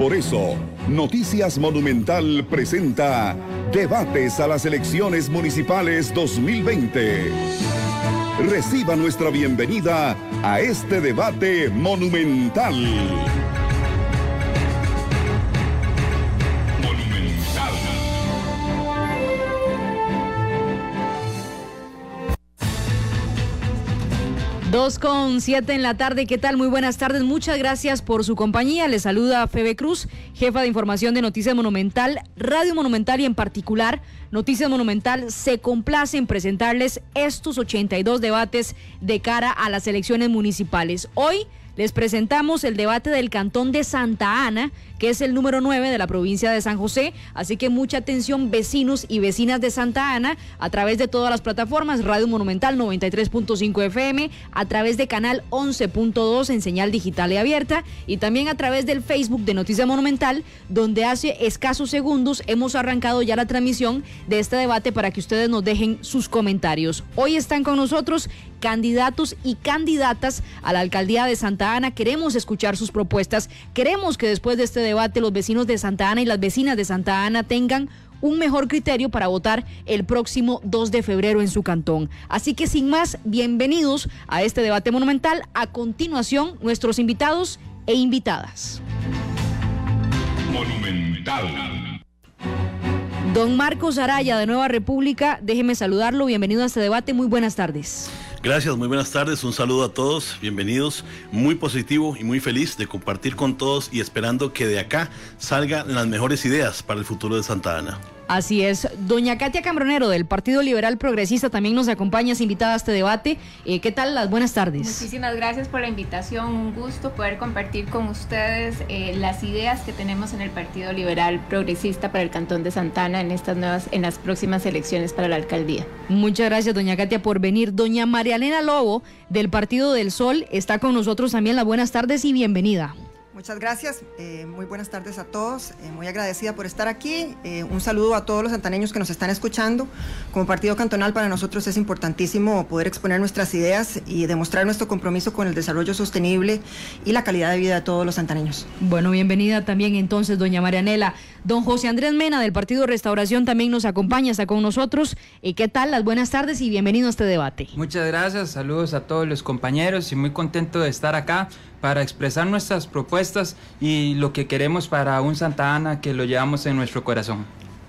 Por eso, Noticias Monumental presenta Debates a las elecciones municipales 2020. Reciba nuestra bienvenida a este debate monumental. 2 con 7 en la tarde, ¿qué tal? Muy buenas tardes, muchas gracias por su compañía. Les saluda Febe Cruz, jefa de información de Noticias Monumental, Radio Monumental y en particular Noticias Monumental se complace en presentarles estos 82 debates de cara a las elecciones municipales. Hoy les presentamos el debate del Cantón de Santa Ana, que es el número 9 de la provincia de San José. Así que mucha atención vecinos y vecinas de Santa Ana a través de todas las plataformas, Radio Monumental 93.5 FM, a través de Canal 11.2 en señal digital y abierta y también a través del Facebook de Noticia Monumental, donde hace escasos segundos hemos arrancado ya la transmisión de este debate para que ustedes nos dejen sus comentarios. Hoy están con nosotros candidatos y candidatas a la alcaldía de Santa Ana. Queremos escuchar sus propuestas. Queremos que después de este debate los vecinos de Santa Ana y las vecinas de Santa Ana tengan un mejor criterio para votar el próximo 2 de febrero en su cantón. Así que sin más, bienvenidos a este debate monumental. A continuación, nuestros invitados e invitadas. Monumental. Don Marcos Araya de Nueva República, déjeme saludarlo. Bienvenido a este debate. Muy buenas tardes. Gracias, muy buenas tardes, un saludo a todos, bienvenidos, muy positivo y muy feliz de compartir con todos y esperando que de acá salgan las mejores ideas para el futuro de Santa Ana. Así es. Doña Katia Cambronero del Partido Liberal Progresista también nos acompaña, es invitada a este debate. Eh, ¿Qué tal? Las buenas tardes. Muchísimas gracias por la invitación. Un gusto poder compartir con ustedes eh, las ideas que tenemos en el Partido Liberal Progresista para el Cantón de Santana en estas nuevas, en las próximas elecciones para la alcaldía. Muchas gracias, doña Katia, por venir. Doña María Elena Lobo del Partido del Sol está con nosotros también. Las buenas tardes y bienvenida. Muchas gracias, eh, muy buenas tardes a todos, eh, muy agradecida por estar aquí. Eh, un saludo a todos los santaneños que nos están escuchando. Como partido cantonal para nosotros es importantísimo poder exponer nuestras ideas y demostrar nuestro compromiso con el desarrollo sostenible y la calidad de vida de todos los santaneños. Bueno, bienvenida también entonces, doña Marianela. Don José Andrés Mena del Partido Restauración también nos acompaña, está con nosotros. ¿Qué tal? Las buenas tardes y bienvenido a este debate. Muchas gracias, saludos a todos los compañeros y muy contento de estar acá para expresar nuestras propuestas y lo que queremos para un Santa Ana que lo llevamos en nuestro corazón.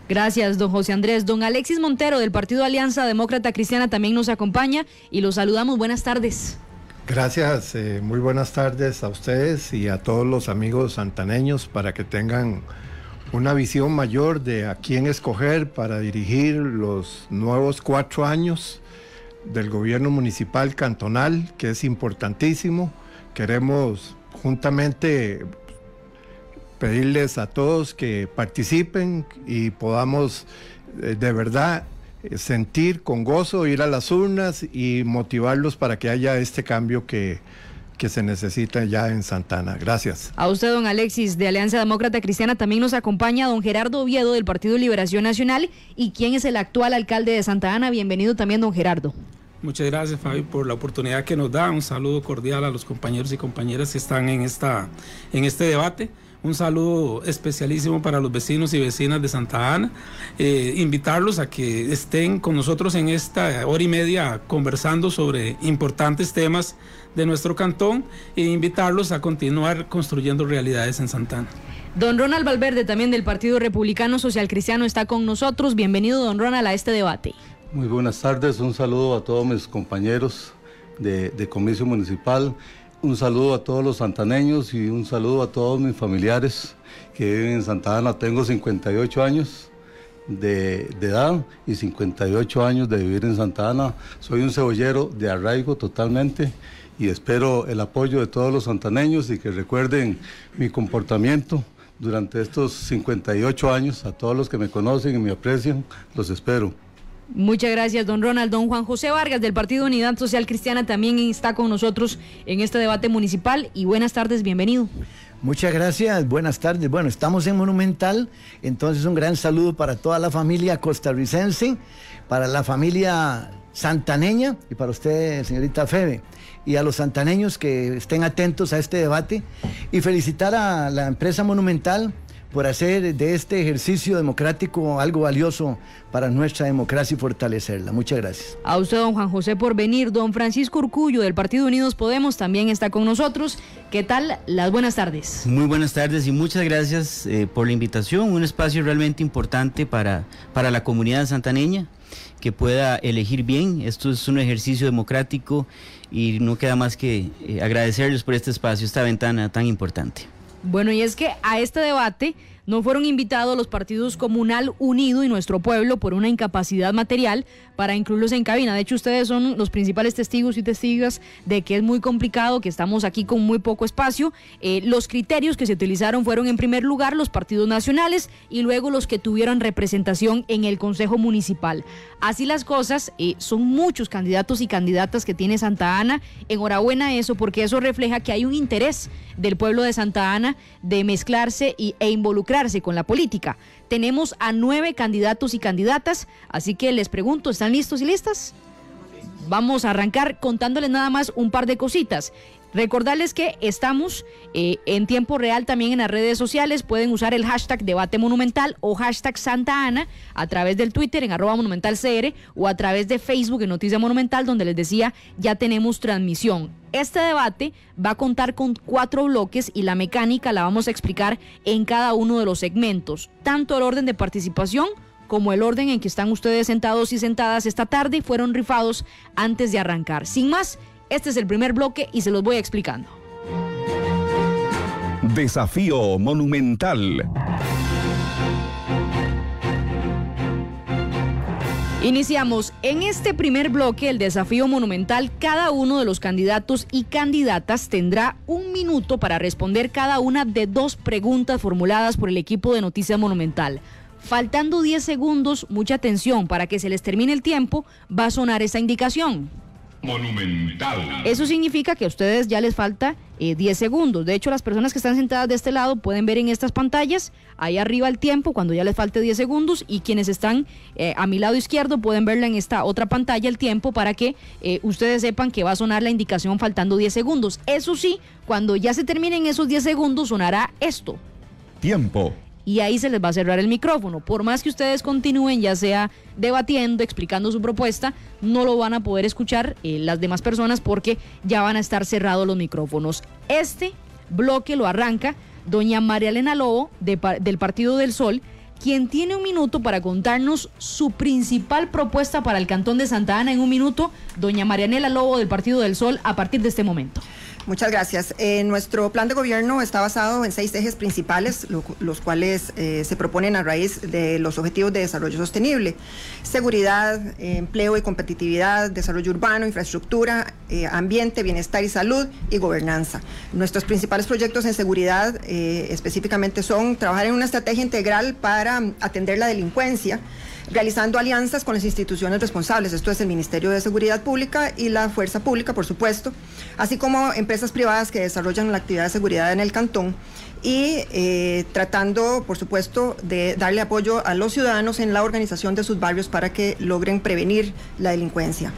Gracias, don José Andrés. Don Alexis Montero del Partido Alianza Demócrata Cristiana también nos acompaña y los saludamos. Buenas tardes. Gracias, eh, muy buenas tardes a ustedes y a todos los amigos santaneños para que tengan una visión mayor de a quién escoger para dirigir los nuevos cuatro años del gobierno municipal cantonal, que es importantísimo. Queremos juntamente pedirles a todos que participen y podamos eh, de verdad sentir con gozo, ir a las urnas y motivarlos para que haya este cambio que, que se necesita ya en Santana. Gracias. A usted, don Alexis, de Alianza Demócrata Cristiana, también nos acompaña don Gerardo Oviedo del Partido Liberación Nacional y quien es el actual alcalde de Santa Ana. Bienvenido también, don Gerardo. Muchas gracias, Fabi, por la oportunidad que nos da. Un saludo cordial a los compañeros y compañeras que están en, esta, en este debate. Un saludo especialísimo para los vecinos y vecinas de Santa Ana. Eh, invitarlos a que estén con nosotros en esta hora y media conversando sobre importantes temas de nuestro cantón e invitarlos a continuar construyendo realidades en Santa Ana. Don Ronald Valverde, también del Partido Republicano Social Cristiano, está con nosotros. Bienvenido, don Ronald, a este debate. Muy buenas tardes, un saludo a todos mis compañeros de, de Comicio Municipal, un saludo a todos los santaneños y un saludo a todos mis familiares que viven en Santa Ana. Tengo 58 años de, de, edad y 58 años de vivir en Santa Ana. Soy un cebollero de arraigo totalmente y espero el apoyo de todos los santaneños y que recuerden mi comportamiento durante estos 58 años. A todos los que me conocen y me aprecian, los espero. Muchas gracias, don Ronald. Don Juan José Vargas, del Partido Unidad Social Cristiana, también está con nosotros en este debate municipal. Y buenas tardes, bienvenido. Muchas gracias, buenas tardes. Bueno, estamos en Monumental, entonces un gran saludo para toda la familia costarricense, para la familia santaneña y para usted, señorita Febe, y a los santaneños que estén atentos a este debate y felicitar a la empresa Monumental por hacer de este ejercicio democrático algo valioso para nuestra democracia y fortalecerla. Muchas gracias. A usted, don Juan José, por venir. Don Francisco Urcullo, del Partido Unidos Podemos, también está con nosotros. ¿Qué tal? Las buenas tardes. Muy buenas tardes y muchas gracias eh, por la invitación. Un espacio realmente importante para, para la comunidad santaneña que pueda elegir bien. Esto es un ejercicio democrático y no queda más que eh, agradecerles por este espacio, esta ventana tan importante. Bueno, y es que a este debate no fueron invitados los partidos Comunal Unido y Nuestro Pueblo por una incapacidad material para incluirlos en cabina. De hecho, ustedes son los principales testigos y testigas de que es muy complicado, que estamos aquí con muy poco espacio. Eh, los criterios que se utilizaron fueron en primer lugar los partidos nacionales y luego los que tuvieron representación en el Consejo Municipal. Así las cosas, eh, son muchos candidatos y candidatas que tiene Santa Ana. Enhorabuena eso, porque eso refleja que hay un interés del pueblo de Santa Ana de mezclarse y, e involucrarse con la política. Tenemos a nueve candidatos y candidatas, así que les pregunto, ¿están listos y listas? Vamos a arrancar contándoles nada más un par de cositas. Recordarles que estamos eh, en tiempo real también en las redes sociales. Pueden usar el hashtag debate monumental o hashtag Santa Ana a través del Twitter en arroba monumentalcr o a través de Facebook en Noticia Monumental donde les decía ya tenemos transmisión. Este debate va a contar con cuatro bloques y la mecánica la vamos a explicar en cada uno de los segmentos. Tanto el orden de participación como el orden en que están ustedes sentados y sentadas esta tarde fueron rifados antes de arrancar. Sin más, este es el primer bloque y se los voy explicando. Desafío monumental. Iniciamos en este primer bloque el desafío monumental. Cada uno de los candidatos y candidatas tendrá un minuto para responder cada una de dos preguntas formuladas por el equipo de Noticias Monumental. Faltando 10 segundos, mucha atención, para que se les termine el tiempo, va a sonar esta indicación. Monumental. Eso significa que a ustedes ya les falta 10 eh, segundos. De hecho, las personas que están sentadas de este lado pueden ver en estas pantallas, ahí arriba el tiempo, cuando ya les falte 10 segundos, y quienes están eh, a mi lado izquierdo pueden verla en esta otra pantalla el tiempo para que eh, ustedes sepan que va a sonar la indicación faltando 10 segundos. Eso sí, cuando ya se terminen esos 10 segundos, sonará esto. Tiempo y ahí se les va a cerrar el micrófono. Por más que ustedes continúen, ya sea debatiendo, explicando su propuesta, no lo van a poder escuchar eh, las demás personas porque ya van a estar cerrados los micrófonos. Este bloque lo arranca doña María Elena Lobo del Partido del Sol, quien tiene un minuto para contarnos su principal propuesta para el Cantón de Santa Ana en un minuto. Doña Marianela Lobo del Partido del Sol, a partir de este momento. Muchas gracias. Eh, nuestro plan de gobierno está basado en seis ejes principales, los cuales eh, se proponen a raíz de los objetivos de desarrollo sostenible. Seguridad, empleo y competitividad, desarrollo urbano, infraestructura, eh, ambiente, bienestar y salud y gobernanza. Nuestros principales proyectos en seguridad específicamente son trabajar en una estrategia integral para atender la delincuencia realizando alianzas con las instituciones responsables, esto es el Ministerio de Seguridad Pública y la Fuerza Pública, por supuesto, así como empresas privadas que desarrollan la actividad de seguridad en el cantón y eh, tratando, por supuesto, de darle apoyo a los ciudadanos en la organización de sus barrios para que logren prevenir la delincuencia.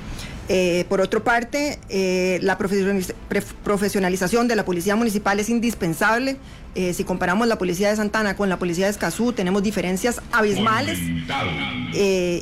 Eh, por otra parte, eh, la profesionalización de la policía municipal es indispensable. Eh, si comparamos la policía de Santana con la policía de Escazú, tenemos diferencias abismales.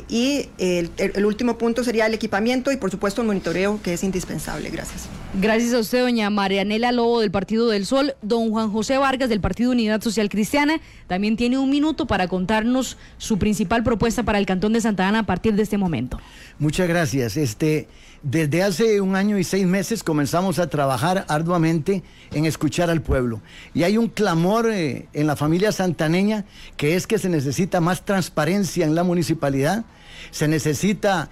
y el, último punto sería el equipamiento y, por supuesto, el monitoreo, que es indispensable. Gracias. Gracias a usted, doña Marianela Lobo, del Partido del Sol. Don Juan José Vargas, del Partido Unidad Social Cristiana, también tiene un minuto para contarnos su principal propuesta para el Cantón de Santa Ana a partir de este momento. Muchas gracias. Este, desde hace un año y seis meses comenzamos a trabajar arduamente en escuchar al pueblo. Y hay un clamor eh, en la familia santaneña que es que se necesita más transparencia en la municipalidad, se necesita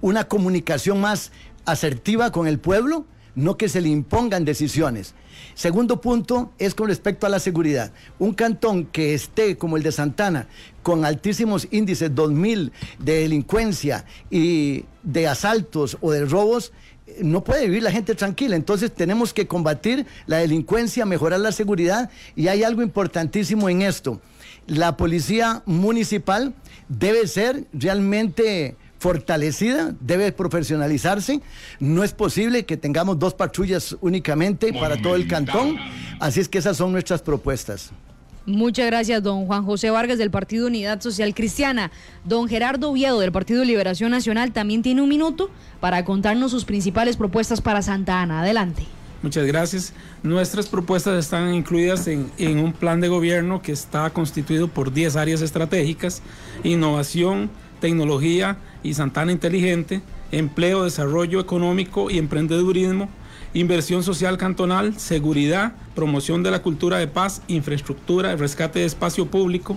una comunicación más asertiva con el pueblo, no que se le impongan decisiones. Segundo punto es con respecto a la seguridad. Un cantón que esté como el de Santana, con altísimos índices 2000 de delincuencia y de asaltos o de robos, no puede vivir la gente tranquila. Entonces tenemos que combatir la delincuencia, mejorar la seguridad y hay algo importantísimo en esto. La policía municipal debe ser realmente fortalecida, debe profesionalizarse. No es posible que tengamos dos patrullas únicamente para todo el cantón. Así es que esas son nuestras propuestas. Muchas gracias, don Juan José Vargas del Partido Unidad Social Cristiana. Don Gerardo Oviedo del Partido Liberación Nacional también tiene un minuto para contarnos sus principales propuestas para Santa Ana. Adelante. Muchas gracias. Nuestras propuestas están incluidas en, en, un plan de gobierno que está constituido por 10 áreas estratégicas, innovación, tecnología y Santana inteligente, empleo, desarrollo económico y emprendedurismo, inversión social cantonal, seguridad, promoción de la cultura de paz, infraestructura, rescate de espacio público,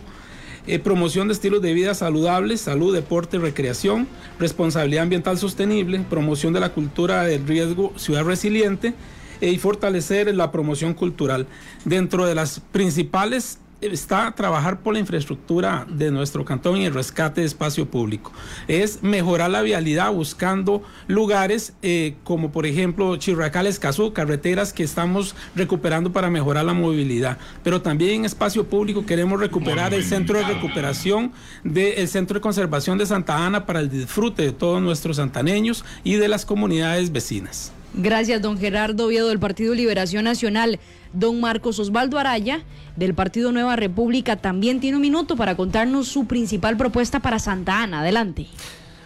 eh, promoción de estilos de vida saludables, salud, deporte, recreación, responsabilidad ambiental sostenible, promoción de la cultura del riesgo, ciudad resiliente eh, y fortalecer la promoción cultural. Dentro de las principales está trabajar por la infraestructura de nuestro cantón y el rescate de espacio público. Es mejorar la vialidad buscando lugares eh, como por ejemplo Chirracal Escazú, carreteras que estamos recuperando para mejorar la movilidad. Pero también en espacio público queremos recuperar el centro de recuperación del Centro de Conservación de Santa Ana para el disfrute de todos nuestros santaneños y de las comunidades vecinas. Gracias, don Gerardo Oviedo del Partido Liberación Nacional. Don Marcos Osvaldo Araya del Partido Nueva República también tiene un minuto para contarnos su principal propuesta para Santa Ana. Adelante.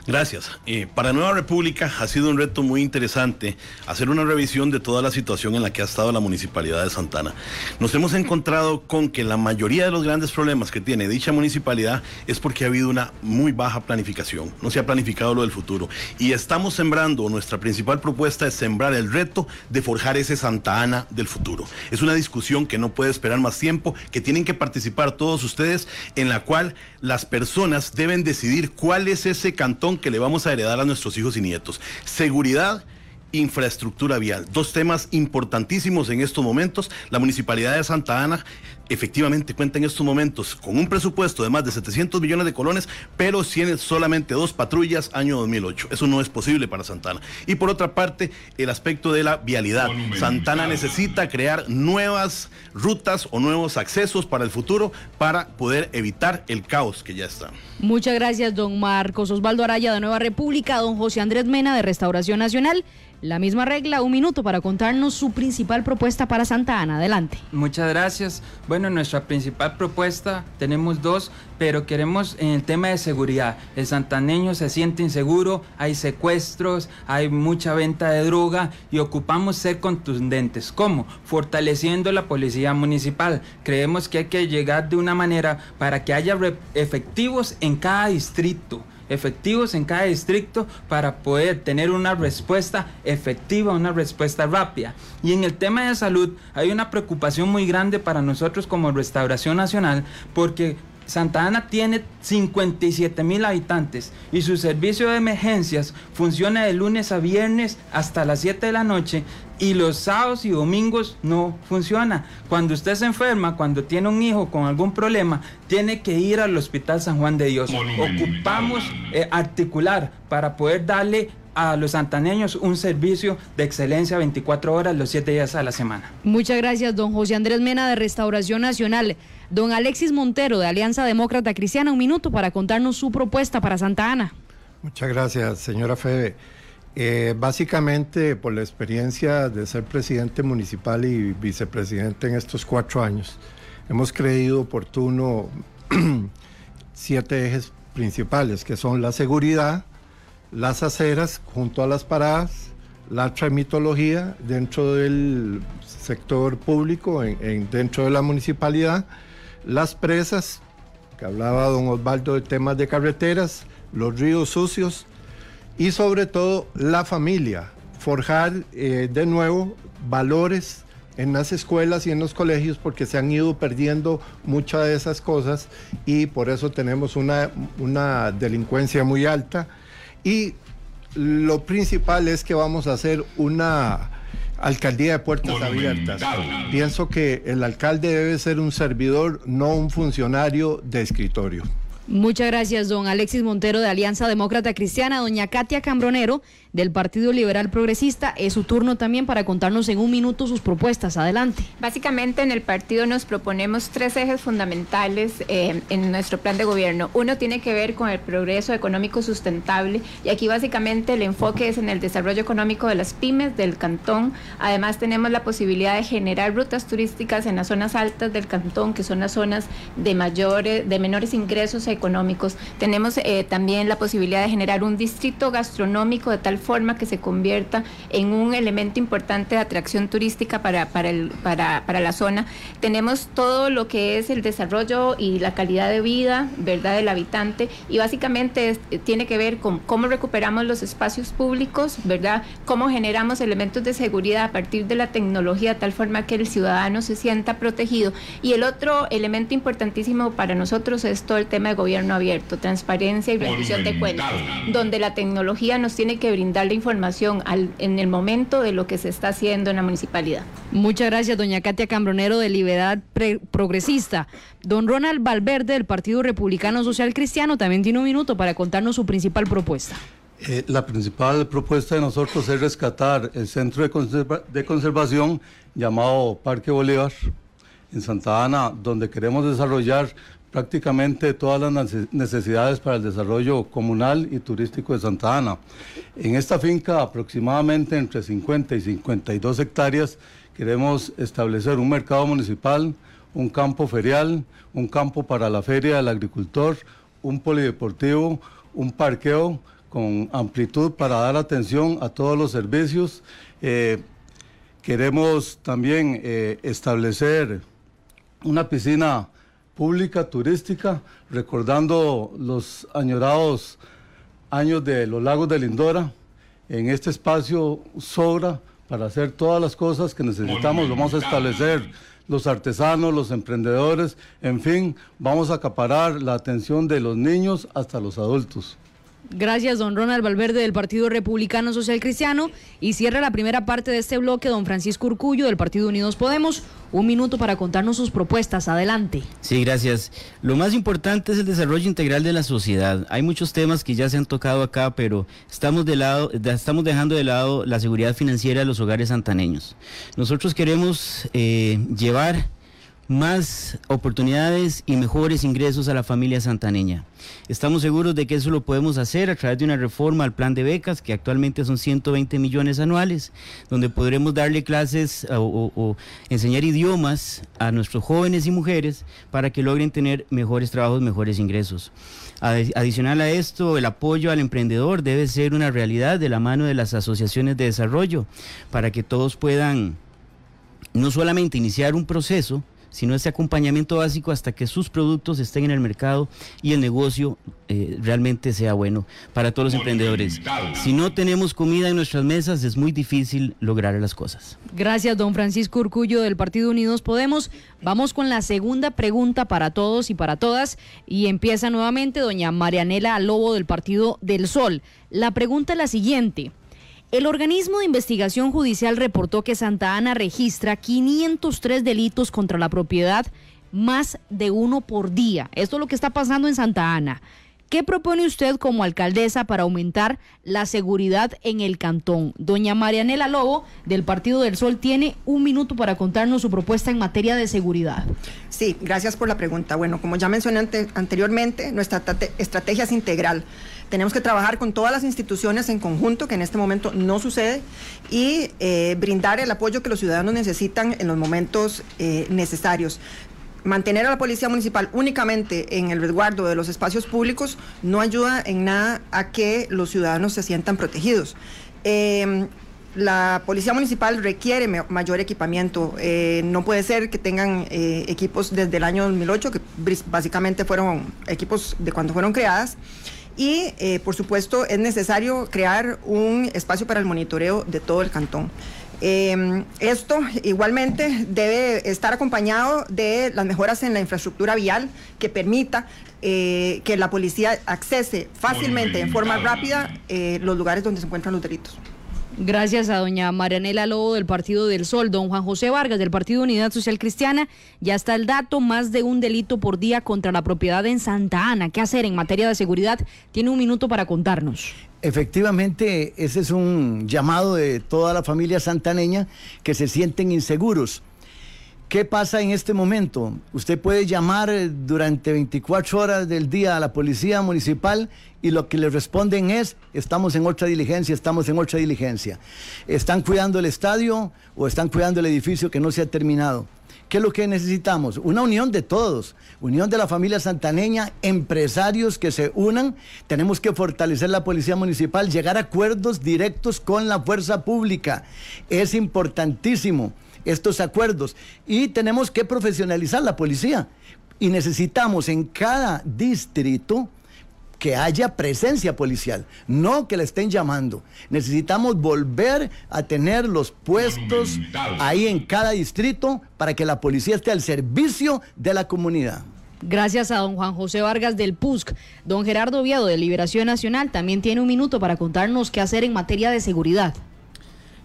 Gracias. Eh, para Nueva República ha sido un reto muy interesante hacer una revisión de toda la situación en la que ha estado la municipalidad de Santana. Nos hemos encontrado con que la mayoría de los grandes problemas que tiene dicha municipalidad es porque ha habido una muy baja planificación, no se ha planificado lo del futuro. Y estamos sembrando, nuestra principal propuesta es sembrar el reto de forjar ese Santa Ana del futuro. Es una discusión que no puede esperar más tiempo, que tienen que participar todos ustedes, en la cual las personas deben decidir cuál es ese cantón que le vamos a heredar a nuestros hijos y nietos. Seguridad infraestructura vial. Dos temas importantísimos en estos momentos. La Municipalidad de Santa Ana efectivamente cuenta en estos momentos con un presupuesto de más de 700 millones de colones, pero tiene solamente dos patrullas año 2008. Eso no es posible para Santana. Y por otra parte, el aspecto de la vialidad. Santana necesita crear nuevas rutas o nuevos accesos para el futuro para poder evitar el caos que ya está. Muchas gracias, don Marcos Osvaldo Araya de Nueva República, don José Andrés Mena de Restauración Nacional. La misma regla, un minuto para contarnos su principal propuesta para Santa Ana. Adelante. Muchas gracias. Bueno, nuestra principal propuesta, tenemos dos, pero queremos en el tema de seguridad. El santaneño se siente inseguro, hay secuestros, hay mucha venta de droga y ocupamos ser contundentes. ¿Cómo? Fortaleciendo la policía municipal. Creemos que hay que llegar de una manera para que haya efectivos en cada distrito efectivos en cada distrito para poder tener una respuesta efectiva, una respuesta rápida. Y en el tema de salud hay una preocupación muy grande para nosotros como Restauración Nacional porque Santa Ana tiene 57 mil habitantes y su servicio de emergencias funciona de lunes a viernes hasta las 7 de la noche y los sábados y domingos no funciona. Cuando usted se enferma, cuando tiene un hijo con algún problema, tiene que ir al Hospital San Juan de Dios. Ocupamos eh, articular para poder darle a los santaneños un servicio de excelencia 24 horas los 7 días a la semana. Muchas gracias, don José Andrés Mena de Restauración Nacional. Don Alexis Montero de Alianza Demócrata Cristiana, un minuto para contarnos su propuesta para Santa Ana. Muchas gracias, señora Febe. Eh, básicamente, por la experiencia de ser presidente municipal y vicepresidente en estos cuatro años, hemos creído oportuno siete ejes principales, que son la seguridad, las aceras junto a las paradas, la tramitología dentro del sector público, en, dentro de la municipalidad, las presas, que hablaba don Osvaldo de temas de carreteras, los ríos sucios y sobre todo la familia, forjar eh, de nuevo valores en las escuelas y en los colegios porque se han ido perdiendo muchas de esas cosas y por eso tenemos una, una delincuencia muy alta y lo principal es que vamos a hacer una alcaldía de puertas abiertas. Pienso que el alcalde debe ser un servidor, no un funcionario de escritorio. Muchas gracias, don Alexis Montero de Alianza Demócrata Cristiana, doña Katia Cambronero del Partido Liberal Progresista. Es su turno también para contarnos en un minuto sus propuestas. Adelante. Básicamente en el partido nos proponemos tres ejes fundamentales eh, en nuestro plan de gobierno. Uno tiene que ver con el progreso económico sustentable y aquí básicamente el enfoque es en el desarrollo económico de las pymes del cantón. Además tenemos la posibilidad de generar rutas turísticas en las zonas altas del cantón, que son las zonas de mayores, de menores ingresos económicos. Tenemos eh, también la posibilidad de generar un distrito gastronómico de tal forma que se convierta en un elemento importante de atracción turística para, para, el, para, para la zona. Tenemos todo lo que es el desarrollo y la calidad de vida, ¿verdad?, del habitante y básicamente tiene que ver con cómo recuperamos los espacios públicos, ¿verdad?, cómo generamos elementos de seguridad a partir de la tecnología de tal forma que el ciudadano se sienta protegido. Y el otro elemento importantísimo para nosotros es todo el tema de gobierno abierto, transparencia y rendición de cuentas, donde la tecnología nos tiene que brindar dar la información al, en el momento de lo que se está haciendo en la municipalidad. Muchas gracias, doña Katia Cambronero de Libertad Progresista. Don Ronald Valverde del Partido Republicano Social Cristiano también tiene un minuto para contarnos su principal propuesta. Eh, la principal propuesta de nosotros es rescatar el centro de, de conservación llamado Parque Bolívar en Santa Ana, donde queremos desarrollar prácticamente todas las necesidades para el desarrollo comunal y turístico de Santa Ana. En esta finca, aproximadamente entre 50 y 52 hectáreas, queremos establecer un mercado municipal, un campo ferial, un campo para la feria del agricultor, un polideportivo, un parqueo con amplitud para dar atención a todos los servicios. Eh, queremos también eh, establecer una piscina pública turística, recordando los añorados años de los lagos de Lindora. En este espacio sobra para hacer todas las cosas que necesitamos. Vamos a establecer los artesanos, los emprendedores, en fin, vamos a acaparar la atención de los niños hasta los adultos. Gracias, don Ronald Valverde del Partido Republicano Social Cristiano. Y cierra la primera parte de este bloque don Francisco Urcullo del Partido Unidos Podemos. Un minuto para contarnos sus propuestas. Adelante. Sí, gracias. Lo más importante es el desarrollo integral de la sociedad. Hay muchos temas que ya se han tocado acá, pero estamos, de lado, estamos dejando de lado la seguridad financiera de los hogares santaneños. Nosotros queremos eh, llevar más oportunidades y mejores ingresos a la familia santaneña. Estamos seguros de que eso lo podemos hacer a través de una reforma al plan de becas, que actualmente son 120 millones anuales, donde podremos darle clases o, enseñar idiomas a nuestros jóvenes y mujeres para que logren tener mejores trabajos, mejores ingresos. Adicional a esto, el apoyo al emprendedor debe ser una realidad de la mano de las asociaciones de desarrollo para que todos puedan no solamente iniciar un proceso, sino ese acompañamiento básico hasta que sus productos estén en el mercado y el negocio eh, realmente sea bueno para todos los emprendedores. Si no tenemos comida en nuestras mesas, es muy difícil lograr las cosas. Gracias, don Francisco Urcullo del Partido Unidos Podemos. Vamos con la segunda pregunta para todos y para todas. Y empieza nuevamente doña Marianela Lobo del Partido del Sol. La pregunta es la siguiente. El organismo de investigación judicial reportó que Santa Ana registra 503 delitos contra la propiedad, más de uno por día. Esto es lo que está pasando en Santa Ana. ¿Qué propone usted como alcaldesa para aumentar la seguridad en el cantón? Doña Marianela Lobo, del Partido del Sol, tiene un minuto para contarnos su propuesta en materia de seguridad. Sí, gracias por la pregunta. Bueno, como ya mencioné anteriormente, nuestra estrategia es integral. Tenemos que trabajar con todas las instituciones en conjunto, que en este momento no sucede, y eh, brindar el apoyo que los ciudadanos necesitan en los momentos eh, necesarios. Mantener a la policía municipal únicamente en el resguardo de los espacios públicos no ayuda en nada a que los ciudadanos se sientan protegidos. Em, la policía municipal requiere mayor equipamiento. Eh, no puede ser que tengan equipos desde el año 2008, que básicamente fueron equipos de cuando fueron creadas. Y, eh, por supuesto, es necesario crear un espacio para el monitoreo de todo el cantón. Em, esto igualmente debe estar acompañado de las mejoras en la infraestructura vial que permita eh, que la policía accese fácilmente, en forma rápida, eh, los lugares donde se encuentran los delitos. Gracias a doña Marianela Lobo del Partido del Sol, don Juan José Vargas del Partido Unidad Social Cristiana. Ya está el dato, más de un delito por día contra la propiedad en Santa Ana. ¿Qué hacer en materia de seguridad? Tiene un minuto para contarnos. Efectivamente, ese es un llamado de toda la familia santaneña que se sienten inseguros. ¿Qué pasa en este momento? Usted puede llamar eh, durante 24 horas del día a la policía municipal y lo que le responden es, estamos en otra diligencia, estamos en otra diligencia. Están cuidando el estadio o están cuidando el edificio que no se ha terminado. ¿Qué es lo que necesitamos? Una unión de todos, unión de la familia santaneña, empresarios que se unan. Tenemos que fortalecer la policía municipal, llegar a acuerdos directos con la fuerza pública. Es importantísimo estos acuerdos y tenemos que profesionalizar la policía. Y necesitamos en cada distrito que haya presencia policial, no que le estén llamando. Necesitamos volver a tener los puestos ahí en cada distrito para que la policía esté al servicio de la comunidad. Gracias a don Juan José Vargas del PUSC. Don Gerardo Viado de Liberación Nacional también tiene un minuto para contarnos qué hacer en materia de seguridad.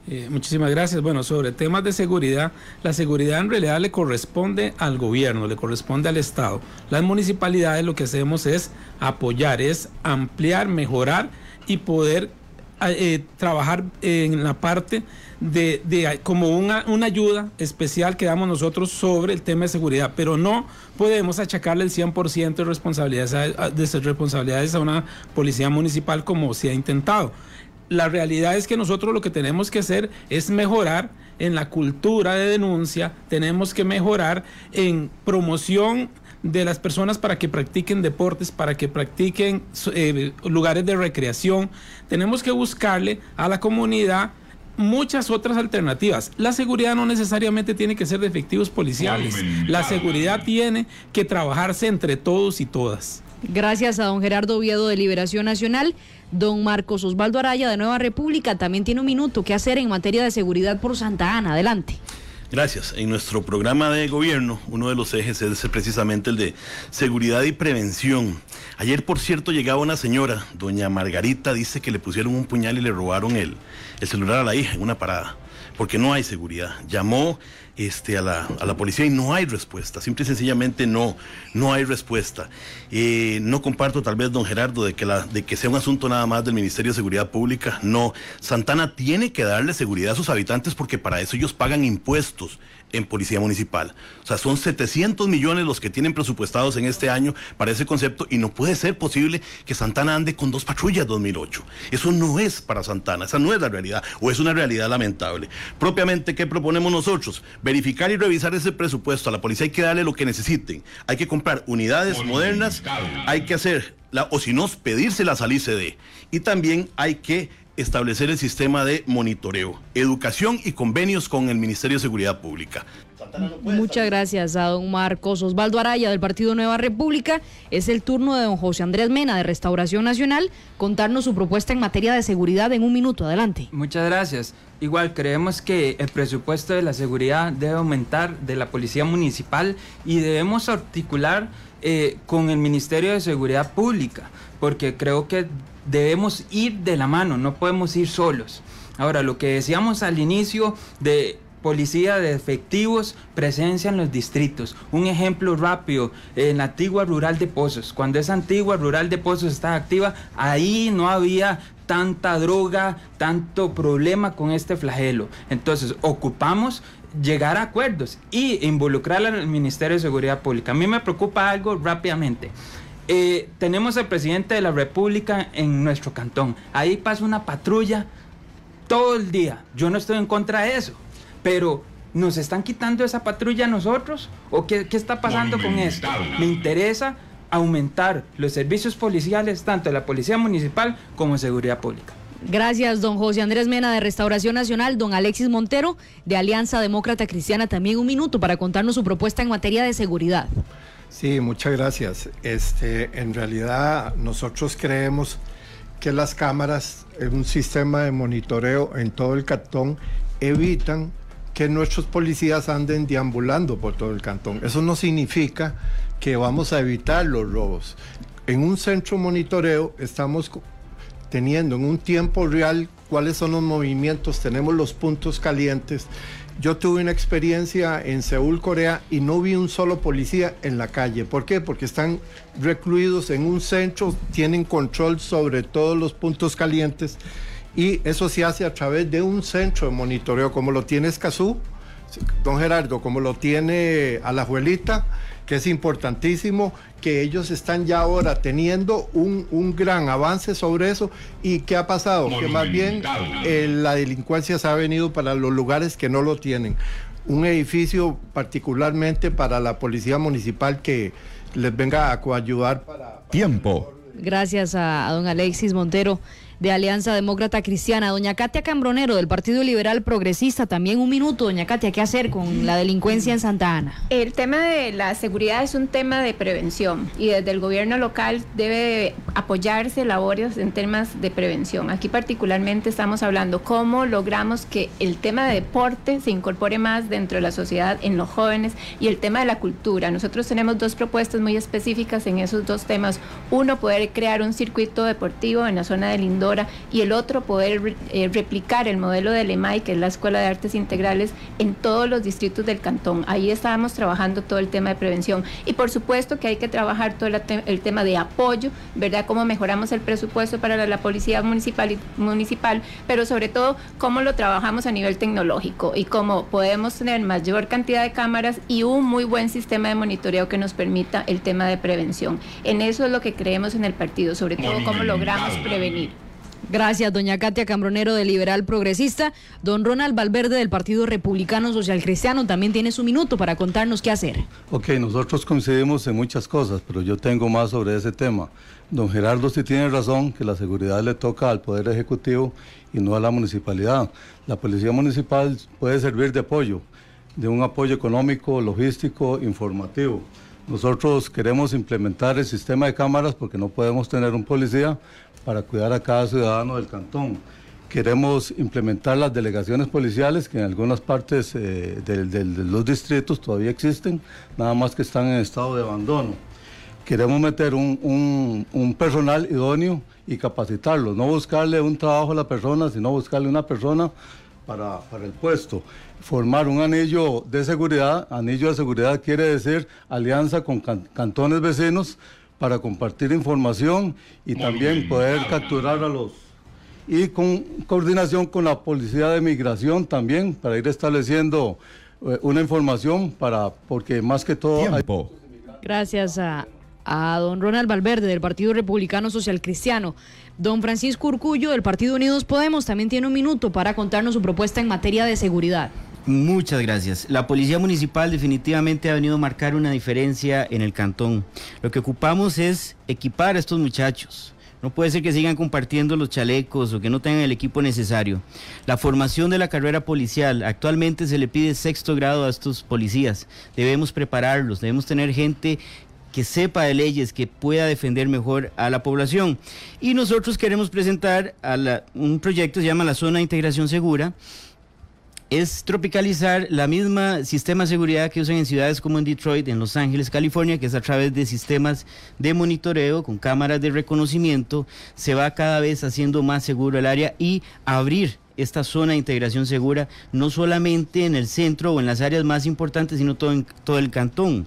Eh, muchísimas gracias. Bueno, sobre temas de seguridad, la seguridad en realidad le corresponde al gobierno, le corresponde al Estado. Las municipalidades lo que hacemos es apoyar, es ampliar, mejorar y poder eh, trabajar en la parte de, de como una, una, ayuda especial que damos nosotros sobre el tema de seguridad, pero no podemos achacarle el 100% de responsabilidades de responsabilidades a una policía municipal como se ha intentado la realidad es que nosotros lo que tenemos que hacer es mejorar en la cultura de denuncia, tenemos que mejorar en promoción de las personas para que practiquen deportes, para que practiquen eh, lugares de recreación. Tenemos que buscarle a la comunidad muchas otras alternativas. La seguridad no necesariamente tiene que ser de efectivos policiales. La seguridad tiene que trabajarse entre todos y todas. Gracias a don Gerardo Oviedo de Liberación Nacional. Don Marcos Osvaldo Araya de Nueva República también tiene un minuto que hacer en materia de seguridad por Santa Ana. Adelante. Gracias. En nuestro programa de gobierno, uno de los ejes es precisamente el de seguridad y prevención. Ayer, por cierto, llegaba una señora, doña Margarita, dice que le pusieron un puñal y le robaron el, el celular a la hija en una parada, porque no hay seguridad. Llamó este, a, la, a la policía y no hay respuesta, simple y sencillamente no, no hay respuesta. Eh, no comparto tal vez, don Gerardo, de que, la, de que sea un asunto nada más del Ministerio de Seguridad Pública, no. Santana tiene que darle seguridad a sus habitantes porque para eso ellos pagan impuestos en Policía Municipal. O sea, son 700 millones los que tienen presupuestados en este año para ese concepto y no puede ser posible que Santana ande con dos patrullas 2008. Eso no es para Santana, esa no es la realidad o es una realidad lamentable. Propiamente, ¿qué proponemos nosotros? Verificar y revisar ese presupuesto. A la policía hay que darle lo que necesiten. Hay que comprar unidades modernas, hay que hacer, la, o si no, pedírselas al ICD. Y también hay que establecer el sistema de monitoreo, educación y convenios con el Ministerio de Seguridad Pública. Muchas gracias a don Marcos Osvaldo Araya del Partido Nueva República. Es el turno de don José Andrés Mena de Restauración Nacional contarnos su propuesta en materia de seguridad en un minuto. Adelante. Muchas gracias. Igual creemos que el presupuesto de la seguridad debe aumentar de la Policía Municipal y debemos articular eh, con el Ministerio de Seguridad Pública, porque creo que debemos ir de la mano, no podemos ir solos. Ahora, lo que decíamos al inicio de policía de efectivos, presencia en los distritos. Un ejemplo rápido, en la antigua rural de Pozos. Cuando esa antigua rural de Pozos estaba activa, ahí no había tanta droga, tanto problema con este flagelo. Entonces, ocupamos llegar a acuerdos y involucrar al Ministerio de Seguridad Pública. A mí me preocupa algo rápidamente. Eh, tenemos al presidente de la República en nuestro cantón. Ahí pasa una patrulla todo el día. Yo no estoy en contra de eso, pero ¿nos están quitando esa patrulla a nosotros? ¿O qué, qué está pasando con esto? Me interesa aumentar los servicios policiales, tanto de la Policía Municipal como de Seguridad Pública. Gracias, don José Andrés Mena de Restauración Nacional, don Alexis Montero de Alianza Demócrata Cristiana, también un minuto para contarnos su propuesta en materia de seguridad. Sí, muchas gracias. Este, en realidad nosotros creemos que las cámaras un sistema de monitoreo en todo el cantón evitan que nuestros policías anden deambulando por todo el cantón. Eso no significa que vamos a evitar los robos. En un centro monitoreo estamos teniendo en un tiempo real cuáles son los movimientos, tenemos los puntos calientes. Yo tuve una experiencia en Seúl, Corea, y no vi un solo policía en la calle. ¿Por qué? Porque están recluidos en un centro, tienen control sobre todos los puntos calientes y eso se hace a través de un centro de monitoreo, como lo tiene Escazú, don Gerardo, como lo tiene Alajuelita, que es importantísimo, que ellos están ya ahora teniendo un, un gran avance sobre eso. ¿Y qué ha pasado? Que más bien eh, la delincuencia se ha venido para los lugares que no lo tienen. Un edificio particularmente para la policía municipal que les venga a coayudar para... Tiempo. Gracias a, a don Alexis Montero de Alianza Demócrata Cristiana. Doña Katia Cambronero del Partido Liberal Progresista, también un minuto, doña Katia, ¿qué hacer con la delincuencia en Santa Ana? El tema de la seguridad es un tema de prevención y desde el gobierno local debe apoyarse labores en temas de prevención. Aquí particularmente estamos hablando cómo logramos que el tema de deporte se incorpore más dentro de la sociedad en los jóvenes y el tema de la cultura. Nosotros tenemos dos propuestas muy específicas en esos dos temas. Uno, poder crear un circuito deportivo en la zona de Lindor y el otro poder eh, replicar el modelo del EMAI, que es la Escuela de Artes Integrales, en todos los distritos del cantón. Ahí estábamos trabajando todo el tema de prevención y por supuesto que hay que trabajar todo el, tema de apoyo, ¿verdad? Cómo mejoramos el presupuesto para la, policía municipal, municipal, pero sobre todo cómo lo trabajamos a nivel tecnológico y cómo podemos tener mayor cantidad de cámaras y un muy buen sistema de monitoreo que nos permita el tema de prevención. En eso es lo que creemos en el partido, sobre todo cómo logramos prevenir. Gracias, doña Katia Cambronero de Liberal Progresista. Don Ronald Valverde del Partido Republicano Social Cristiano también tiene su minuto para contarnos qué hacer. Ok, nosotros coincidimos en muchas cosas, pero yo tengo más sobre ese tema. Don Gerardo sí tiene razón que la seguridad le toca al Poder Ejecutivo y no a la municipalidad. La Policía Municipal puede servir de apoyo, de un apoyo económico, logístico, informativo. Nosotros queremos implementar el sistema de cámaras porque no podemos tener un policía para cuidar a cada ciudadano del cantón. Queremos implementar las delegaciones policiales que en algunas partes eh, de, los distritos todavía existen, nada más que están en estado de abandono. Queremos meter un, personal idóneo y capacitarlo, no buscarle un trabajo a la persona, sino buscarle una persona para, el puesto. Formar un anillo de seguridad, anillo de seguridad quiere decir alianza con cantones vecinos para compartir información y también poder capturar a los... Y con coordinación con la Policía de Migración también, para ir estableciendo eh, una información para, porque más que todo... Gracias a, a don Ronald Valverde del Partido Republicano Social Cristiano. Don Francisco Urcullo del Partido Unidos Podemos también tiene un minuto para contarnos su propuesta en materia de seguridad. Muchas gracias. La Policía Municipal definitivamente ha venido a marcar una diferencia en el cantón. Lo que ocupamos es equipar a estos muchachos. No puede ser que sigan compartiendo los chalecos o que no tengan el equipo necesario. La formación de la carrera policial, actualmente se le pide sexto grado a estos policías. Debemos prepararlos, debemos tener gente que sepa de leyes, que pueda defender mejor a la población. Y nosotros queremos presentar un proyecto, se llama la Zona de Integración Segura, es tropicalizar la misma sistema de seguridad que usan en ciudades como en Detroit, en Los Ángeles, California, que es a través de sistemas de monitoreo con cámaras de reconocimiento, se va cada vez haciendo más seguro el área y abrir esta zona de integración segura no solamente en el centro o en las áreas más importantes, sino todo en todo el cantón.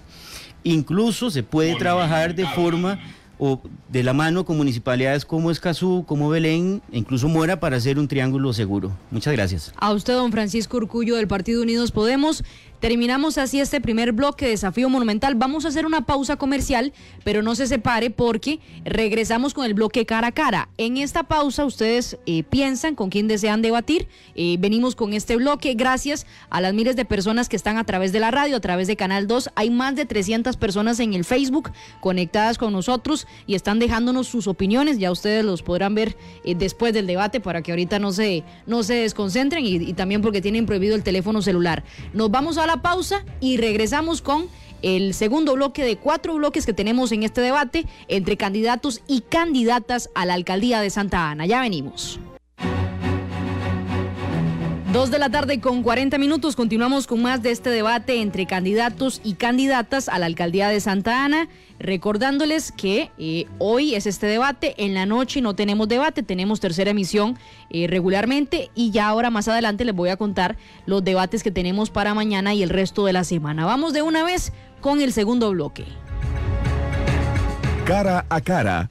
Incluso se puede trabajar de forma o de la mano con municipalidades como Escazú, como Belén, e incluso Mora para hacer un triángulo seguro. Muchas gracias. A usted, don Francisco Urcullo del Partido Unidos Podemos. Terminamos así este primer bloque de Desafío Monumental. Vamos a hacer una pausa comercial, pero no se separe porque regresamos con el bloque cara a cara. En esta pausa ustedes eh, piensan con quién desean debatir. Eh, venimos con este bloque gracias a las miles de personas que están a través de la radio, a través de Canal 2. Hay más de 300 personas en el Facebook conectadas con nosotros y están dejándonos sus opiniones. Ya ustedes los podrán ver eh, después del debate para que ahorita no se, no se desconcentren y, y también porque tienen prohibido el teléfono celular. Nos vamos a la pausa y regresamos con el segundo bloque de cuatro bloques que tenemos en este debate entre candidatos y candidatas a la alcaldía de Santa Ana. Ya venimos. Dos de la tarde con 40 minutos. Continuamos con más de este debate entre candidatos y candidatas a la alcaldía de Santa Ana. Recordándoles que eh, hoy es este debate, en la noche no tenemos debate, tenemos tercera emisión eh, regularmente y ya ahora más adelante les voy a contar los debates que tenemos para mañana y el resto de la semana. Vamos de una vez con el segundo bloque. Cara a cara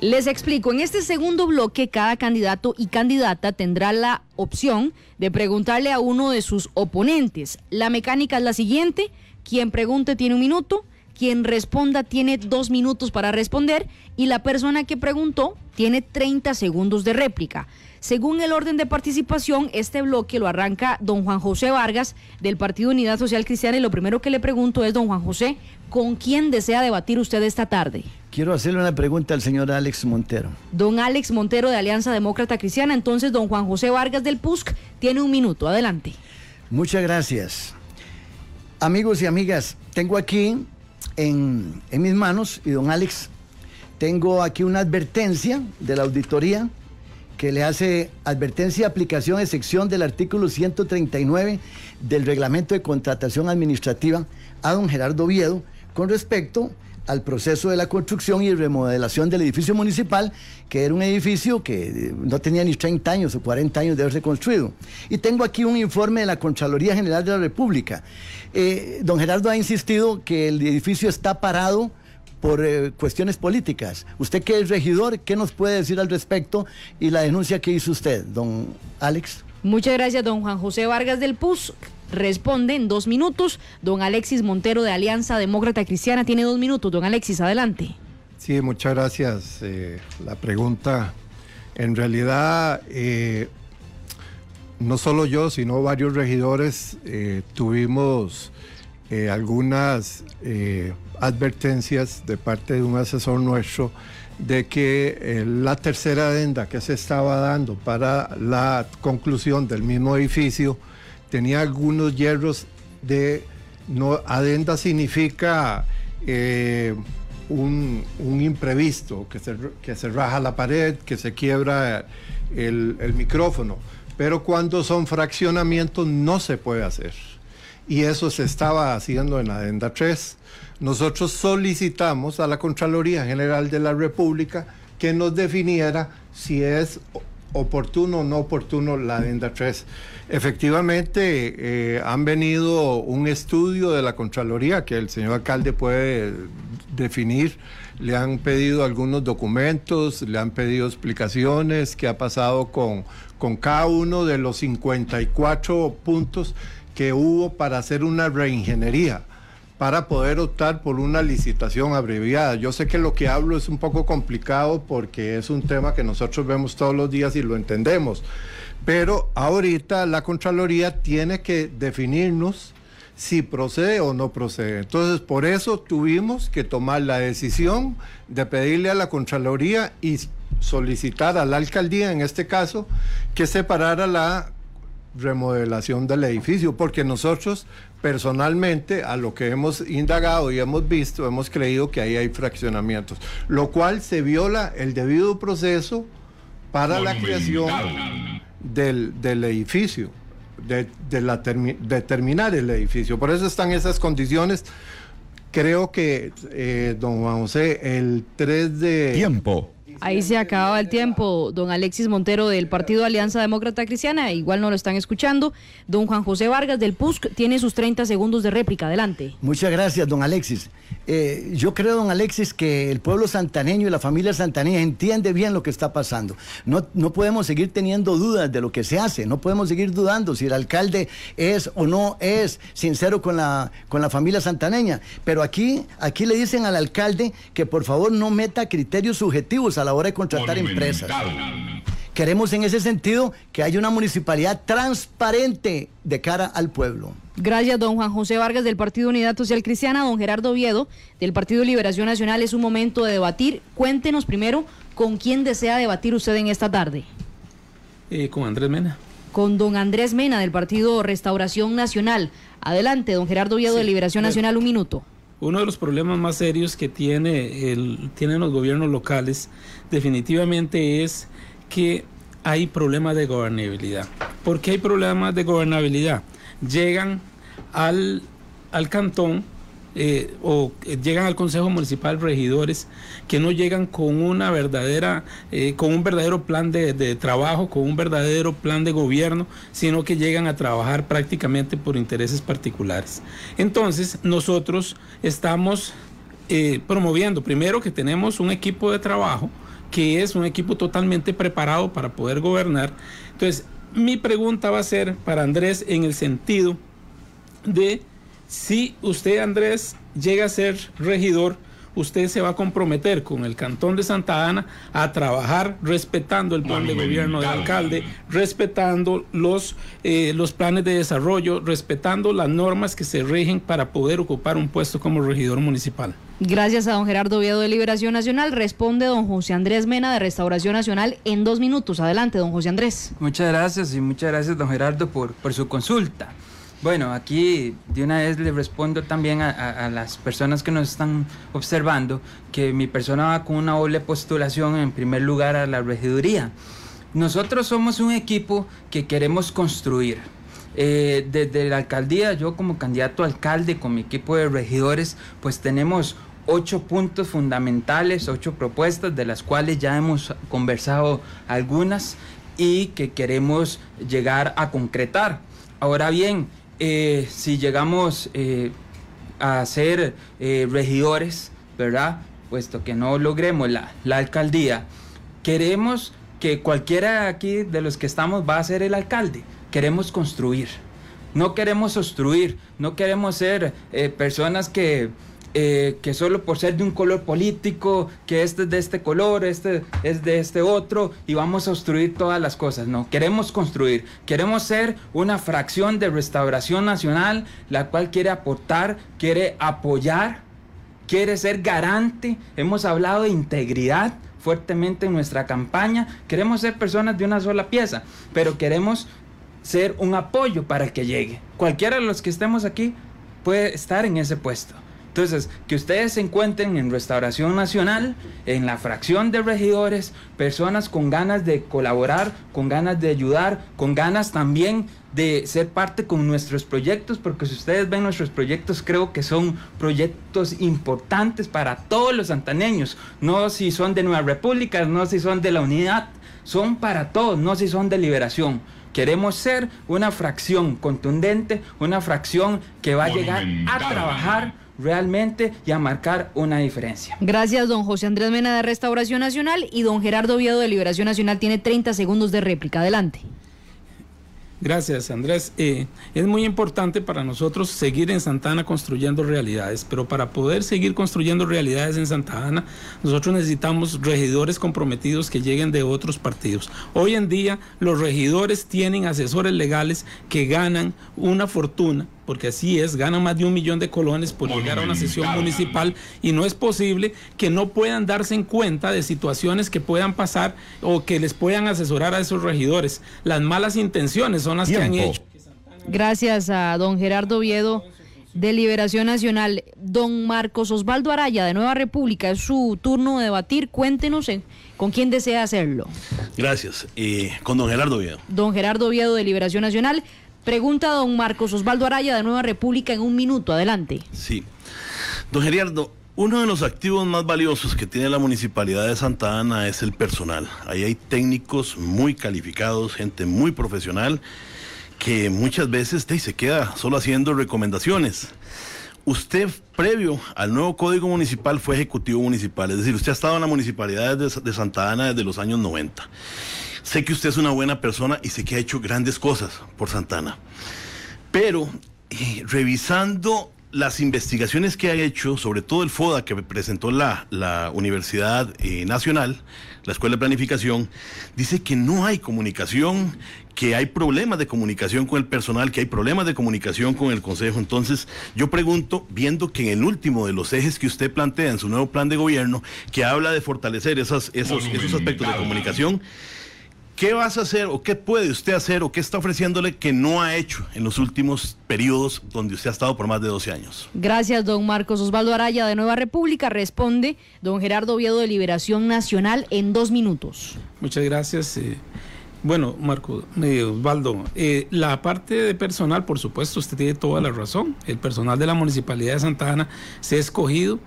les explico, en este segundo bloque cada candidato y candidata tendrá la opción de preguntarle a uno de sus oponentes. La mecánica es la siguiente, quien pregunte tiene un minuto, quien responda tiene dos minutos para responder y la persona que preguntó tiene 30 segundos de réplica. Según el orden de participación, este bloque lo arranca don Juan José Vargas del Partido Unidad Social Cristiana y lo primero que le pregunto es, don Juan José, ¿con quién desea debatir usted esta tarde? Quiero hacerle una pregunta al señor Alex Montero. Don Alex Montero de Alianza Demócrata Cristiana, entonces don Juan José Vargas del PUSC tiene un minuto, adelante. Muchas gracias. Amigos y amigas, tengo aquí en, en mis manos, y don Alex, tengo aquí una advertencia de la auditoría que le hace advertencia de aplicación de sección del artículo 139 del reglamento de contratación administrativa a don Gerardo Viedo con respecto al proceso de la construcción y remodelación del edificio municipal, que era un edificio que eh, no tenía ni 30 años o 40 años de haberse construido. Y tengo aquí un informe de la Contraloría General de la República. Eh, don Gerardo ha insistido que el edificio está parado por eh, cuestiones políticas. Usted que es regidor, ¿qué nos puede decir al respecto y la denuncia que hizo usted, don Alex? Muchas gracias, don Juan José Vargas del PUS. Responde en dos minutos. Don Alexis Montero de Alianza Demócrata Cristiana tiene dos minutos. Don Alexis, adelante. Sí, muchas gracias. Eh, la pregunta, en realidad, eh, no solo yo, sino varios regidores tuvimos algunas advertencias de parte de un asesor nuestro de que eh, la tercera adenda que se estaba dando para la conclusión del mismo edificio tenía algunos hierros de no adenda significa eh, un, imprevisto que se, que se raja la pared que se quiebra el, el micrófono pero cuando son fraccionamientos no se puede hacer y eso se estaba haciendo en la adenda 3 nosotros solicitamos a la Contraloría General de la República que nos definiera si es oportuno o no oportuno la adenda 3. Efectivamente, eh, han venido un estudio de la Contraloría que el señor alcalde puede definir. Le han pedido algunos documentos, le han pedido explicaciones, qué ha pasado con, con cada uno de los 54 puntos que hubo para hacer una reingeniería para poder optar por una licitación abreviada. Yo sé que lo que hablo es un poco complicado porque es un tema que nosotros vemos todos los días y lo entendemos, pero ahorita la Contraloría tiene que definirnos si procede o no procede. Entonces, por eso tuvimos que tomar la decisión de pedirle a la Contraloría y solicitar a la alcaldía, en este caso, que separara la remodelación del edificio, porque nosotros personalmente a lo que hemos indagado y hemos visto, hemos creído que ahí hay fraccionamientos, lo cual se viola el debido proceso para la creación del, edificio, de, la terminar el edificio. Por eso están esas condiciones. Creo que, eh, don Juan José, el 3 de... Tiempo. Ahí se acababa el tiempo, don Alexis Montero del Partido Alianza Demócrata Cristiana, igual no lo están escuchando. Don Juan José Vargas del PUSC tiene sus 30 segundos de réplica, adelante. Muchas gracias, don Alexis. Eh, yo creo, don Alexis, que el pueblo santaneño y la familia santaneña entiende bien lo que está pasando. No, no podemos seguir teniendo dudas de lo que se hace, no podemos seguir dudando si el alcalde es o no es sincero con la, con la familia santaneña. Pero aquí, aquí le dicen al alcalde que por favor no meta criterios subjetivos a la hora de contratar empresas. Queremos en ese sentido que haya una municipalidad transparente de cara al pueblo. Gracias, don Juan José Vargas del Partido Unidad Social Cristiana, don Gerardo Viedo del Partido Liberación Nacional. Es un momento de debatir. Cuéntenos primero con quién desea debatir usted en esta tarde. Eh, con Andrés Mena. Con don Andrés Mena del Partido Restauración Nacional. Adelante, don Gerardo Viedo de Liberación Nacional, un minuto. Uno de los problemas más serios que tiene el, tienen los gobiernos locales definitivamente es que hay problemas de gobernabilidad. ¿Por qué hay problemas de gobernabilidad? Llegan al, al cantón eh, o eh, llegan al Consejo Municipal regidores que no llegan con una verdadera, eh, con un verdadero plan de, de, trabajo, con un verdadero plan de gobierno, sino que llegan a trabajar prácticamente por intereses particulares. Entonces, nosotros estamos promoviendo, primero, que tenemos un equipo de trabajo, que es un equipo totalmente preparado para poder gobernar. Entonces, mi pregunta va a ser para Andrés en el sentido de si usted, Andrés, llega a ser regidor, usted se va a comprometer con el Cantón de Santa Ana a trabajar respetando el plan de gobierno del alcalde, respetando los, eh, los planes de desarrollo, respetando las normas que se rigen para poder ocupar un puesto como regidor municipal. Gracias a don Gerardo Oviedo de Liberación Nacional. Responde don José Andrés Mena de Restauración Nacional en dos minutos. Adelante, don José Andrés. Muchas gracias y muchas gracias, don Gerardo, por, por su consulta. Bueno, aquí de una vez le respondo también a, las personas que nos están observando que mi persona va con una doble postulación en primer lugar a la regiduría. Nosotros somos un equipo que queremos construir. Eh, desde la alcaldía, yo como candidato a alcalde con mi equipo de regidores, pues tenemos ocho puntos fundamentales, ocho propuestas, de las cuales ya hemos conversado algunas y que queremos llegar a concretar. Ahora bien, eh, si llegamos eh, a ser eh, regidores, ¿verdad? Puesto que no logremos la, la, alcaldía, queremos que cualquiera aquí de los que estamos va a ser el alcalde. Queremos construir. No queremos obstruir, no queremos ser personas que eh, que solo por ser de un color político, que este es de este color, este es de este otro, y vamos a obstruir todas las cosas. No, queremos construir, queremos ser una fracción de restauración nacional, la cual quiere aportar, quiere apoyar, quiere ser garante. Hemos hablado de integridad fuertemente en nuestra campaña. Queremos ser personas de una sola pieza, pero queremos ser un apoyo para que llegue. Cualquiera de los que estemos aquí puede estar en ese puesto. Entonces, que ustedes se encuentren en Restauración Nacional, en la fracción de regidores, personas con ganas de colaborar, con ganas de ayudar, con ganas también de ser parte con nuestros proyectos, porque si ustedes ven nuestros proyectos, creo que son proyectos importantes para todos los santaneños, no si son de Nueva República, no si son de la unidad, son para todos, no si son de liberación. Queremos ser una fracción contundente, una fracción que va a llegar a trabajar realmente y a marcar una diferencia. Gracias, don José Andrés Mena de Restauración Nacional y don Gerardo Viedo de Liberación Nacional tiene 30 segundos de réplica. Adelante. Gracias, Andrés. Eh, es muy importante para nosotros seguir en Santana construyendo realidades, pero para poder seguir construyendo realidades en Santa Ana, nosotros necesitamos regidores comprometidos que lleguen de otros partidos. Hoy en día, los regidores tienen asesores legales que ganan una fortuna porque así es, ganan más de un millón de colones por llegar a una sesión municipal y no es posible que no puedan darse en cuenta de situaciones que puedan pasar o que les puedan asesorar a esos regidores. Las malas intenciones son las que han hecho. Gracias a don Gerardo Viedo de Liberación Nacional. Don Marcos Osvaldo Araya de Nueva República, es su turno de debatir. Cuéntenos eh, con quién desea hacerlo. Gracias. Eh, con don Gerardo Viedo. Don Gerardo Viedo de Liberación Nacional. Pregunta don Marcos Osvaldo Araya de Nueva República en un minuto. Adelante. Sí. Don Gerardo, uno de los activos más valiosos que tiene la municipalidad de Santa Ana es el personal. Ahí hay técnicos muy calificados, gente muy profesional, que muchas veces se queda solo haciendo recomendaciones. Usted, previo al nuevo código municipal, fue ejecutivo municipal, es decir, usted ha estado en la municipalidad de, de Santa Ana desde los años 90. Sé que usted es una buena persona y sé que ha hecho grandes cosas por Santana. Pero eh, revisando las investigaciones que ha hecho, sobre todo el FODA que presentó la, la Universidad eh, Nacional, la Escuela de Planificación, dice que no hay comunicación, que hay problemas de comunicación con el personal, que hay problemas de comunicación con el Consejo. Entonces, yo pregunto, viendo que en el último de los ejes que usted plantea en su nuevo plan de gobierno, que habla de fortalecer esos, esos aspectos de comunicación, ¿Qué vas a hacer o qué puede usted hacer o qué está ofreciéndole que no ha hecho en los últimos periodos donde usted ha estado por más de 12 años? Gracias, don Marcos Osvaldo Araya de Nueva República. Responde don Gerardo Oviedo de Liberación Nacional en dos minutos. Muchas gracias. Eh, Bueno, Marco, eh, Osvaldo, eh, la parte de personal, por supuesto, usted tiene toda la razón. El personal de la Municipalidad de Santa Ana se ha escogido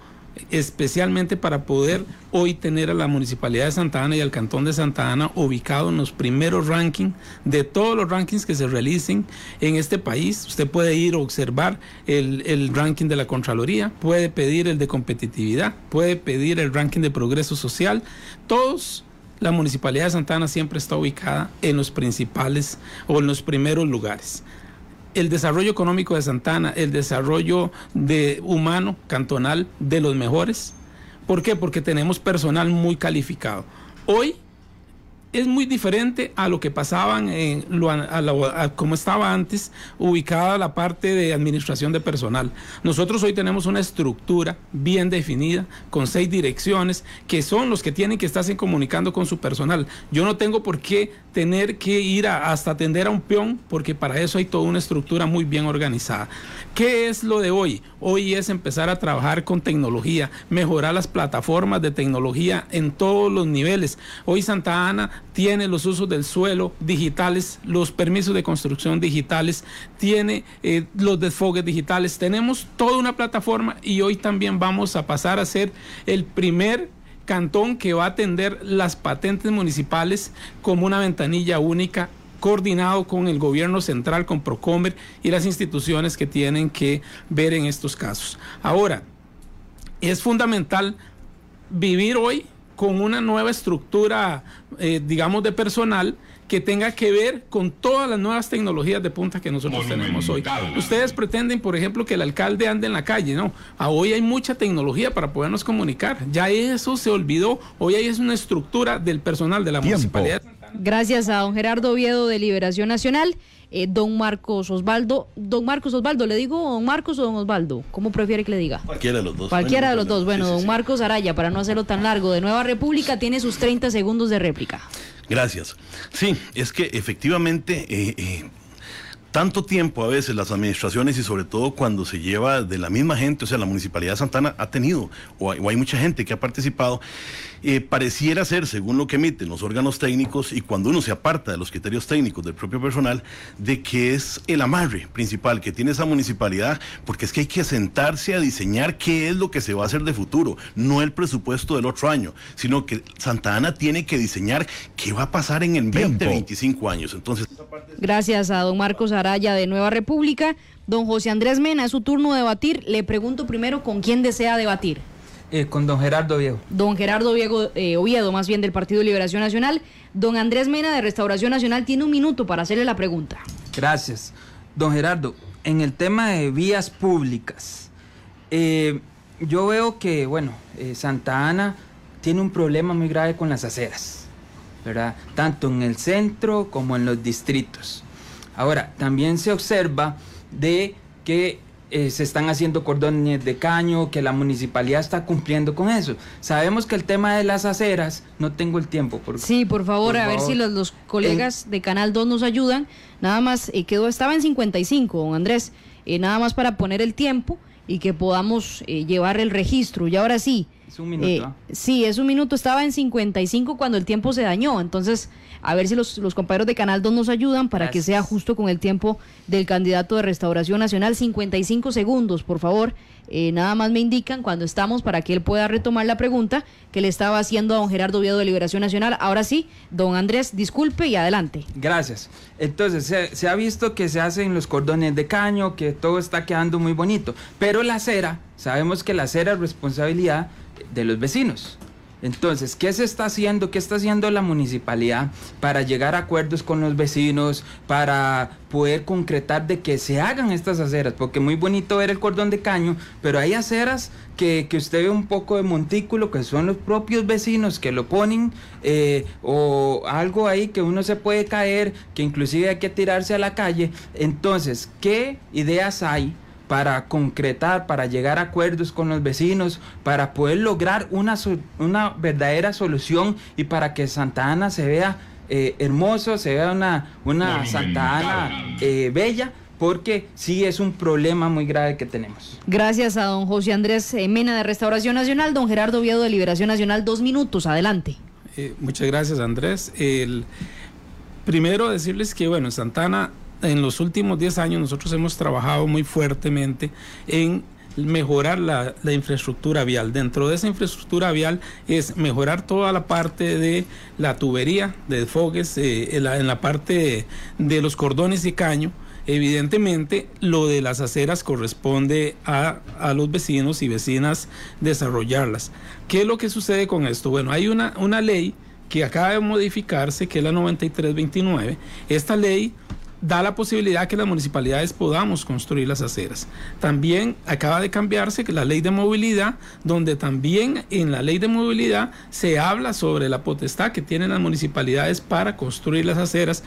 especialmente para poder hoy tener a la Municipalidad de Santa Ana y al Cantón de Santa Ana ubicado en los primeros rankings de todos los rankings que se realicen en este país. Usted puede ir a observar el, el ranking de la Contraloría, puede pedir el de competitividad, puede pedir el ranking de progreso social. Todos la Municipalidad de Santa Ana siempre está ubicada en los principales o en los primeros lugares. El desarrollo económico de Santana, el desarrollo de humano cantonal de los mejores. ¿Por qué? Porque tenemos personal muy calificado. Hoy es muy diferente a lo que pasaban en lo, a como estaba antes ubicada la parte de administración de personal. Nosotros hoy tenemos una estructura bien definida con seis direcciones que son los que tienen que estarse comunicando con su personal. Yo no tengo por qué tener que ir hasta atender a un peón porque para eso hay toda una estructura muy bien organizada. ¿Qué es lo de hoy? Hoy es empezar a trabajar con tecnología, mejorar las plataformas de tecnología en todos los niveles. Hoy Santa Ana tiene los usos del suelo digitales, los permisos de construcción digitales, tiene eh, los desfogues digitales. Tenemos toda una plataforma y hoy también vamos a pasar a ser el primer cantón que va a atender las patentes municipales como una ventanilla única coordinado con el gobierno central, con Procomer y las instituciones que tienen que ver en estos casos. Ahora, es fundamental vivir hoy con una nueva estructura, eh, digamos, de personal que tenga que ver con todas las nuevas tecnologías de punta que nosotros tenemos hoy. Ustedes pretenden, por ejemplo, que el alcalde ande en la calle, ¿no? A hoy hay mucha tecnología para podernos comunicar. Ya eso se olvidó. Hoy hay es una estructura del personal de la municipalidad. Gracias a don Gerardo Oviedo de Liberación Nacional. Eh, don Marcos Osvaldo. Don Marcos Osvaldo, ¿le digo don Marcos o don Osvaldo? ¿Cómo prefiere que le diga? Cualquiera de los dos. Cualquiera de los dos. Bueno, don Marcos Araya, para no hacerlo tan largo, de Nueva República, tiene sus 30 segundos de réplica. Gracias. Sí, es que efectivamente eh, eh, tanto tiempo a veces las administraciones y sobre todo cuando se lleva de la misma gente, o sea, la Municipalidad de Santana ha tenido, o hay, mucha gente que ha participado, eh, pareciera ser, según lo que emiten los órganos técnicos y cuando uno se aparta de los criterios técnicos del propio personal, de que es el amarre principal que tiene esa municipalidad, porque es que hay que sentarse a diseñar qué es lo que se va a hacer de futuro, no el presupuesto del otro año, sino que Santa Ana tiene que diseñar qué va a pasar en el 20, 25 años. Entonces, Gracias a don Marcos Araya de Nueva República. Don José Andrés Mena, es su turno de debatir. Le pregunto primero con quién desea debatir. Eh, con don Gerardo Oviedo. Don Gerardo Oviedo, eh, Oviedo, más bien del Partido Liberación Nacional. Don Andrés Mena de Restauración Nacional tiene un minuto para hacerle la pregunta. Gracias. Don Gerardo, en el tema de vías públicas, eh, yo veo que, bueno, Santa Ana tiene un problema muy grave con las aceras, ¿verdad? Tanto en el centro como en los distritos. Ahora, también se observa de que eh, se están haciendo cordones de caño, que la municipalidad está cumpliendo con eso. Sabemos que el tema de las aceras, no tengo el tiempo. Por, sí, por favor, a ver si los, colegas de Canal 2 nos ayudan. Nada más, eh, quedó, estaba en 55, don Andrés, eh, nada más para poner el tiempo y que podamos llevar el registro. Y ahora sí. Es un minuto. Sí, es un minuto. Estaba en 55 cuando el tiempo se dañó. Entonces, a ver si los, compañeros de Canal 2 nos ayudan para que sea justo con el tiempo del candidato de Restauración Nacional. 55 segundos, por favor. Eh, nada más me indican cuando estamos para que él pueda retomar la pregunta que le estaba haciendo a don Gerardo Oviedo de Liberación Nacional. Ahora sí, don Andrés, disculpe y adelante. Gracias. Entonces, se, se ha visto que se hacen los cordones de caño, que todo está quedando muy bonito, pero la acera, sabemos que la acera es responsabilidad de los vecinos. Entonces, ¿qué se está haciendo? ¿Qué está haciendo la municipalidad para llegar a acuerdos con los vecinos, para poder concretar de que se hagan estas aceras? Porque muy bonito ver el cordón de caño, pero hay aceras que, usted ve un poco de montículo, que son los propios vecinos que lo ponen, eh, o algo ahí que uno se puede caer, que inclusive hay que tirarse a la calle. Entonces, ¿qué ideas hay? Para concretar, para llegar a acuerdos con los vecinos, para poder lograr una, una verdadera solución y para que Santa Ana se vea eh, hermoso, se vea una, una Santa Ana eh, bella porque sí es un problema muy grave que tenemos. Gracias a don José Andrés eh, Mena de Restauración Nacional, don Gerardo Viedo de Liberación Nacional, dos minutos, adelante. muchas gracias Andrés. El, primero decirles que, bueno, en Santana, en los últimos 10 años nosotros hemos trabajado muy fuertemente en mejorar la, infraestructura vial. Dentro de esa infraestructura vial es mejorar toda la parte de la tubería de fogues, eh, en, la, parte de los cordones y caño. Evidentemente, lo de las aceras corresponde a, a, los vecinos y vecinas desarrollarlas. ¿Qué es lo que sucede con esto? Bueno, hay una, una ley que acaba de modificarse, que es la 9329. Esta ley da la posibilidad que las municipalidades podamos construir las aceras. También acaba de cambiarse la ley de movilidad, donde también en la ley de movilidad se habla sobre la potestad que tienen las municipalidades para construir las aceras,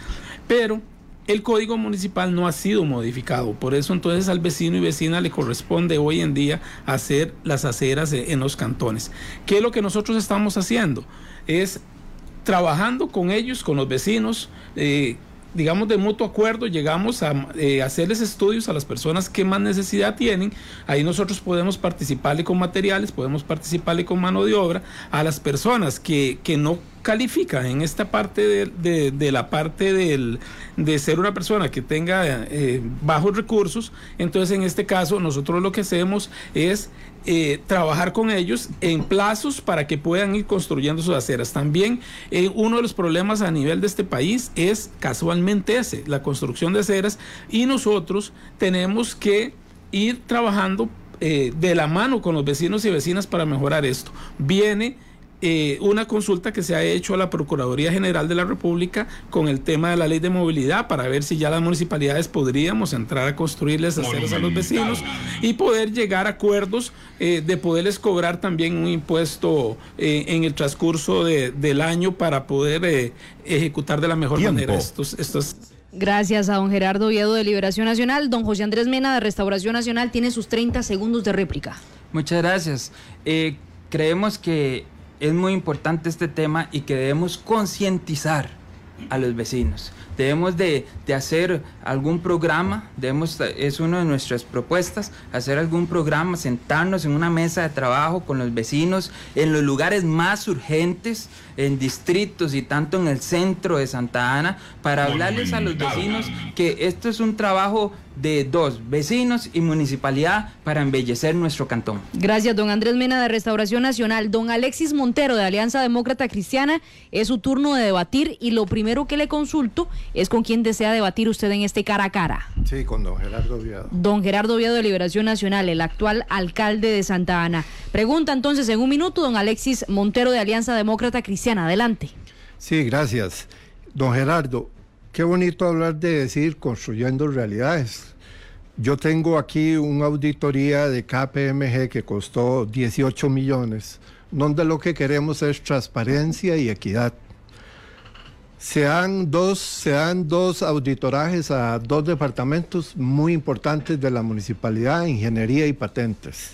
pero el código municipal no ha sido modificado, por eso entonces al vecino y vecina le corresponde hoy en día hacer las aceras en los cantones. ¿Qué es lo que nosotros estamos haciendo? Es trabajando con ellos, con los vecinos, eh, digamos, de mutuo acuerdo, llegamos a eh, hacerles estudios a las personas que más necesidad tienen. Ahí nosotros podemos participarle con materiales, podemos participarle con mano de obra. A las personas que, que no califica en esta parte de, la parte del, de ser una persona que tenga eh, bajos recursos, entonces en este caso nosotros lo que hacemos es eh, trabajar con ellos en plazos para que puedan ir construyendo sus aceras. También eh, uno de los problemas a nivel de este país es casualmente ese, la construcción de aceras y nosotros tenemos que ir trabajando de la mano con los vecinos y vecinas para mejorar esto. Viene eh, una consulta que se ha hecho a la Procuraduría General de la República con el tema de la ley de movilidad para ver si ya las municipalidades podríamos entrar a construirles aceras a los vecinos y poder llegar a acuerdos eh, de poderles cobrar también un impuesto eh, en el transcurso del año para poder ejecutar de la mejor manera estos, estos Gracias a don Gerardo Oviedo de Liberación Nacional. Don José Andrés Mena de Restauración Nacional tiene sus 30 segundos de réplica. Muchas gracias. creemos que es muy importante este tema y que debemos concientizar a los vecinos. Debemos de, hacer algún programa, debemos, es una de nuestras propuestas, hacer algún programa, sentarnos en una mesa de trabajo con los vecinos en los lugares más urgentes, en distritos y tanto en el centro de Santa Ana, para hablarles a los vecinos que esto es un trabajo de dos, vecinos y municipalidad para embellecer nuestro cantón. Gracias, don Andrés Mena de Restauración Nacional. Don Alexis Montero de Alianza Demócrata Cristiana, es su turno de debatir y lo primero que le consulto es con quién desea debatir usted en este cara a cara. Sí, con don Gerardo Viado. Don Gerardo Viado de Liberación Nacional, el actual alcalde de Santa Ana. Pregunta entonces en un minuto, don Alexis Montero de Alianza Demócrata Cristiana. Adelante. Sí, gracias. Don Gerardo, Qué bonito hablar de decir construyendo realidades. Yo tengo aquí una auditoría de KPMG que costó 18 millones, donde lo que queremos es transparencia y equidad. Se dan dos, se dan dos auditorajes a dos departamentos muy importantes de la municipalidad, ingeniería y patentes.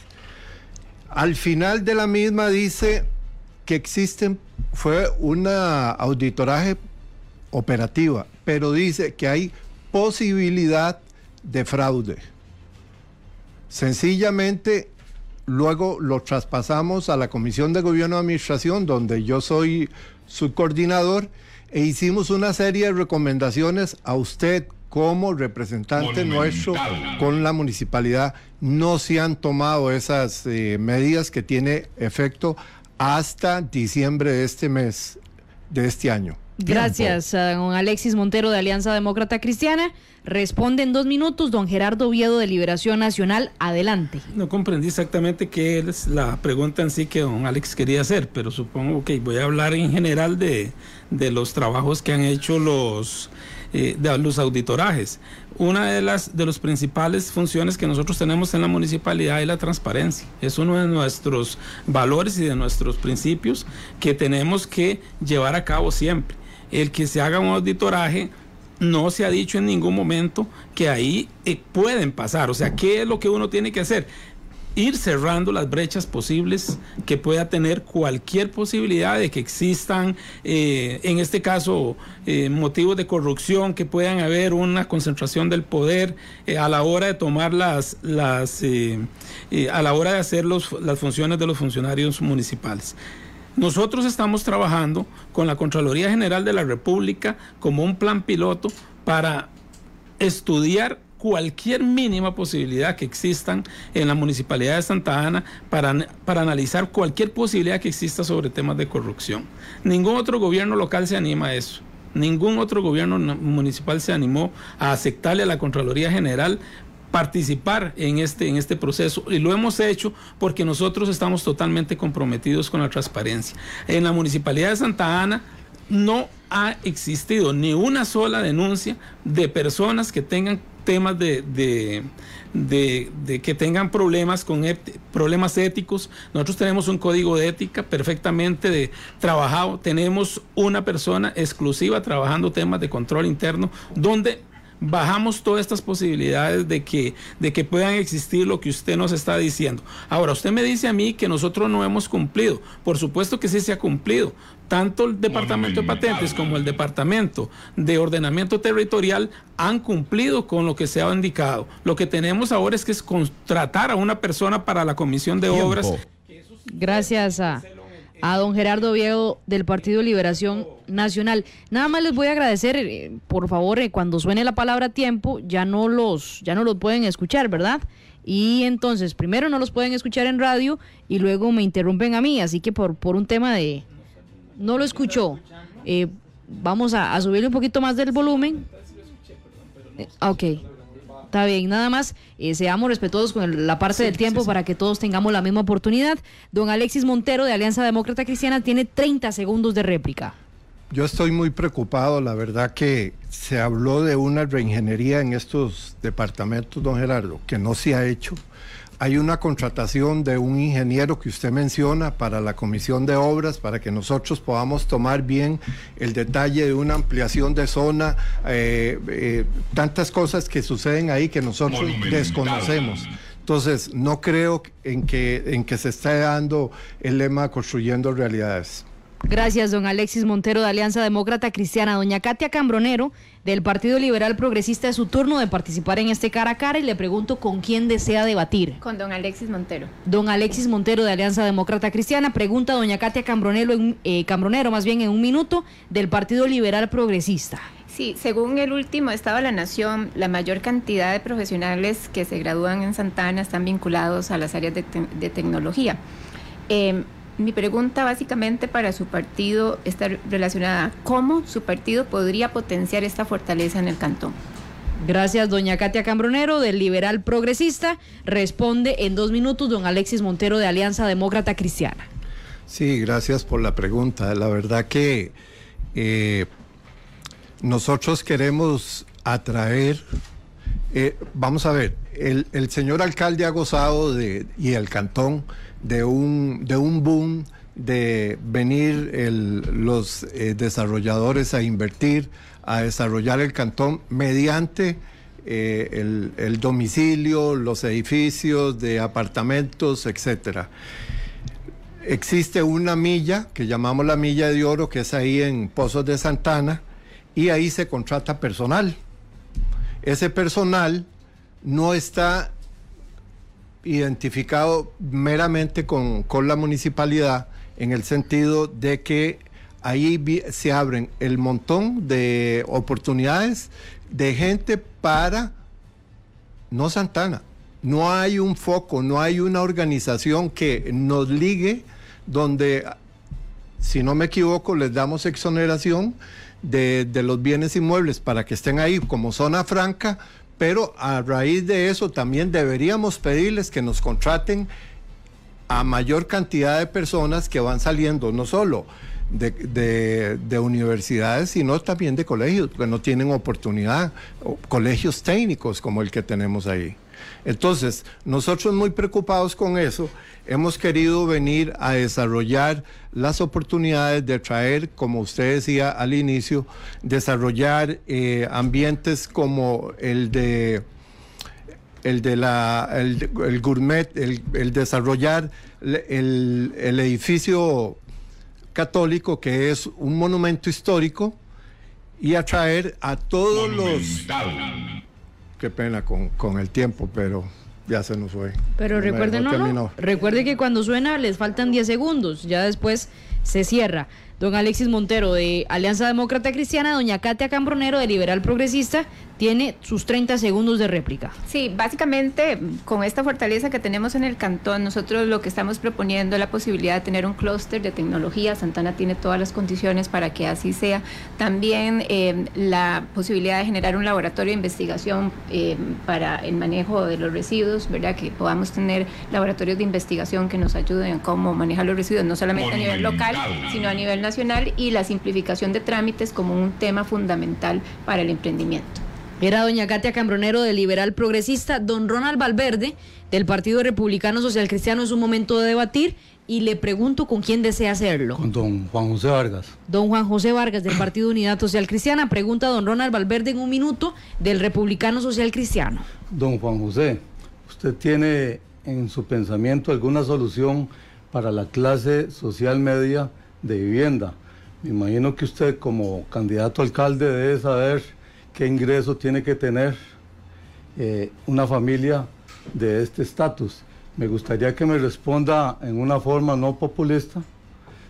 Al final de la misma dice que existen, fue una auditoraje operativa, pero dice que hay posibilidad de fraude. Sencillamente, luego lo traspasamos a la Comisión de Gobierno de Administración, donde yo soy su coordinador, e hicimos una serie de recomendaciones a usted como representante nuestro con la municipalidad. No se han tomado esas eh, medidas que tiene efecto hasta diciembre de este mes, de este año. Gracias a don Alexis Montero de Alianza Demócrata Cristiana. Responde en dos minutos don Gerardo Oviedo de Liberación Nacional. Adelante. No comprendí exactamente qué es la pregunta en sí que don Alex quería hacer, pero supongo que voy a hablar en general de, los trabajos que han hecho los, eh, de los auditorajes. Una de las de las principales funciones que nosotros tenemos en la municipalidad es la transparencia. Es uno de nuestros valores y de nuestros principios que tenemos que llevar a cabo siempre el que se haga un auditoraje, no se ha dicho en ningún momento que ahí eh, pueden pasar. O sea, ¿qué es lo que uno tiene que hacer? ir cerrando las brechas posibles que pueda tener cualquier posibilidad de que existan, eh, en este caso, eh, motivos de corrupción, que puedan haber una concentración del poder a la hora de tomar las, las a la hora de hacer las funciones de los funcionarios municipales. Nosotros estamos trabajando con la Contraloría General de la República como un plan piloto para estudiar cualquier mínima posibilidad que existan en la municipalidad de Santa Ana para, para analizar cualquier posibilidad que exista sobre temas de corrupción. Ningún otro gobierno local se anima a eso. Ningún otro gobierno municipal se animó a aceptarle a la Contraloría General participar en este, en este proceso y lo hemos hecho porque nosotros estamos totalmente comprometidos con la transparencia. En la Municipalidad de Santa Ana no ha existido ni una sola denuncia de personas que tengan temas de, de, que tengan problemas con problemas éticos. Nosotros tenemos un código de ética perfectamente de trabajado. Tenemos una persona exclusiva trabajando temas de control interno donde bajamos todas estas posibilidades de que, de que puedan existir lo que usted nos está diciendo. Ahora, usted me dice a mí que nosotros no hemos cumplido. Por supuesto que sí se ha cumplido. Tanto el Departamento de Patentes como el Departamento de Ordenamiento Territorial han cumplido con lo que se ha indicado. Lo que tenemos ahora es que es contratar a una persona para la Comisión de Obras. Gracias a a don Gerardo Viejo del Partido Liberación Nacional. Nada más les voy a agradecer, eh, por favor, eh, cuando suene la palabra tiempo, ya no los, ya no los pueden escuchar, ¿verdad? Y entonces, primero no los pueden escuchar en radio y luego me interrumpen a mí, así que por, por un tema de... No lo escuchó. Eh, vamos a, a, subirle un poquito más del volumen. ok. Está bien, nada más eh, seamos respetuosos con la parte del tiempo para que todos tengamos la misma oportunidad. Don Alexis Montero de Alianza Demócrata Cristiana tiene 30 segundos de réplica. Yo estoy muy preocupado, la verdad que se habló de una reingeniería en estos departamentos, don Gerardo, que no se ha hecho hay una contratación de un ingeniero que usted menciona para la comisión de obras, para que nosotros podamos tomar bien el detalle de una ampliación de zona, eh, eh, tantas cosas que suceden ahí que nosotros desconocemos. Entonces, no creo en que, en que se esté dando el lema construyendo realidades. Gracias, don Alexis Montero de Alianza Demócrata Cristiana. Doña Katia Cambronero, del Partido Liberal Progresista, es su turno de participar en este cara a cara y le pregunto con quién desea debatir. Con don Alexis Montero. Don Alexis Montero de Alianza Demócrata Cristiana. Pregunta doña Katia Cambronero, en, eh, Cambronero, más bien en un minuto, del Partido Liberal Progresista. Sí, según el último Estado de la Nación, la mayor cantidad de profesionales que se gradúan en Santana están vinculados a las áreas de, tecnología. Eh, mi pregunta básicamente para su partido está relacionada cómo su partido podría potenciar esta fortaleza en el cantón. Gracias, doña Katia Cambronero, del Liberal Progresista. Responde en dos minutos don Alexis Montero, de Alianza Demócrata Cristiana. Sí, gracias por la pregunta. La verdad que eh, nosotros queremos atraer, eh, vamos a ver, el, el, señor alcalde ha gozado de, y el cantón de un, de un boom de venir los eh, desarrolladores a invertir, a desarrollar el cantón mediante eh, el, el, domicilio, los edificios de apartamentos, etcétera. Existe una milla que llamamos la milla de oro, que es ahí en Pozos de Santana, y ahí se contrata personal. Ese personal no está identificado meramente con, la municipalidad en el sentido de que ahí se abren el montón de oportunidades de gente para no Santana. No hay un foco, no hay una organización que nos ligue donde, si no me equivoco, les damos exoneración de, de los bienes inmuebles para que estén ahí como zona franca, pero a raíz de eso también deberíamos pedirles que nos contraten a mayor cantidad de personas que van saliendo, no solo de, universidades, sino también de colegios, que no tienen oportunidad, colegios técnicos como el que tenemos ahí. Entonces, nosotros muy preocupados con eso, hemos querido venir a desarrollar las oportunidades de traer, como usted decía al inicio, desarrollar eh, ambientes como el de el de la el, gourmet, el, desarrollar el, el, edificio católico que es un monumento histórico y atraer a todos los qué pena con, con el tiempo, pero ya se nos fue. Pero recuerden, no, no, recuerde que cuando suena les faltan 10 segundos, ya después se cierra. Don Alexis Montero de Alianza Demócrata Cristiana, doña Katia Cambronero de Liberal Progresista, tiene sus 30 segundos de réplica. Sí, básicamente con esta fortaleza que tenemos en el cantón, nosotros lo que estamos proponiendo es la posibilidad de tener un clúster de tecnología. Santana tiene todas las condiciones para que así sea. También eh, la posibilidad de generar un laboratorio de investigación eh, para el manejo de los residuos, ¿verdad? Que podamos tener laboratorios de investigación que nos ayuden a cómo manejar los residuos, no solamente a nivel local, sino a nivel nacional y la simplificación de trámites como un tema fundamental para el emprendimiento. Era doña Katia Cambronero del Liberal Progresista, don Ronald Valverde del Partido Republicano Social Cristiano. Es un momento de debatir y le pregunto con quién desea hacerlo. Con don Juan José Vargas. Don Juan José Vargas del Partido Unidad Social Cristiana. Pregunta a don Ronald Valverde en un minuto del Republicano Social Cristiano. Don Juan José, ¿usted tiene en su pensamiento alguna solución para la clase social media de vivienda? Me imagino que usted como candidato alcalde debe saber qué ingreso tiene que tener eh, una familia de este estatus. Me gustaría que me responda en una forma no populista,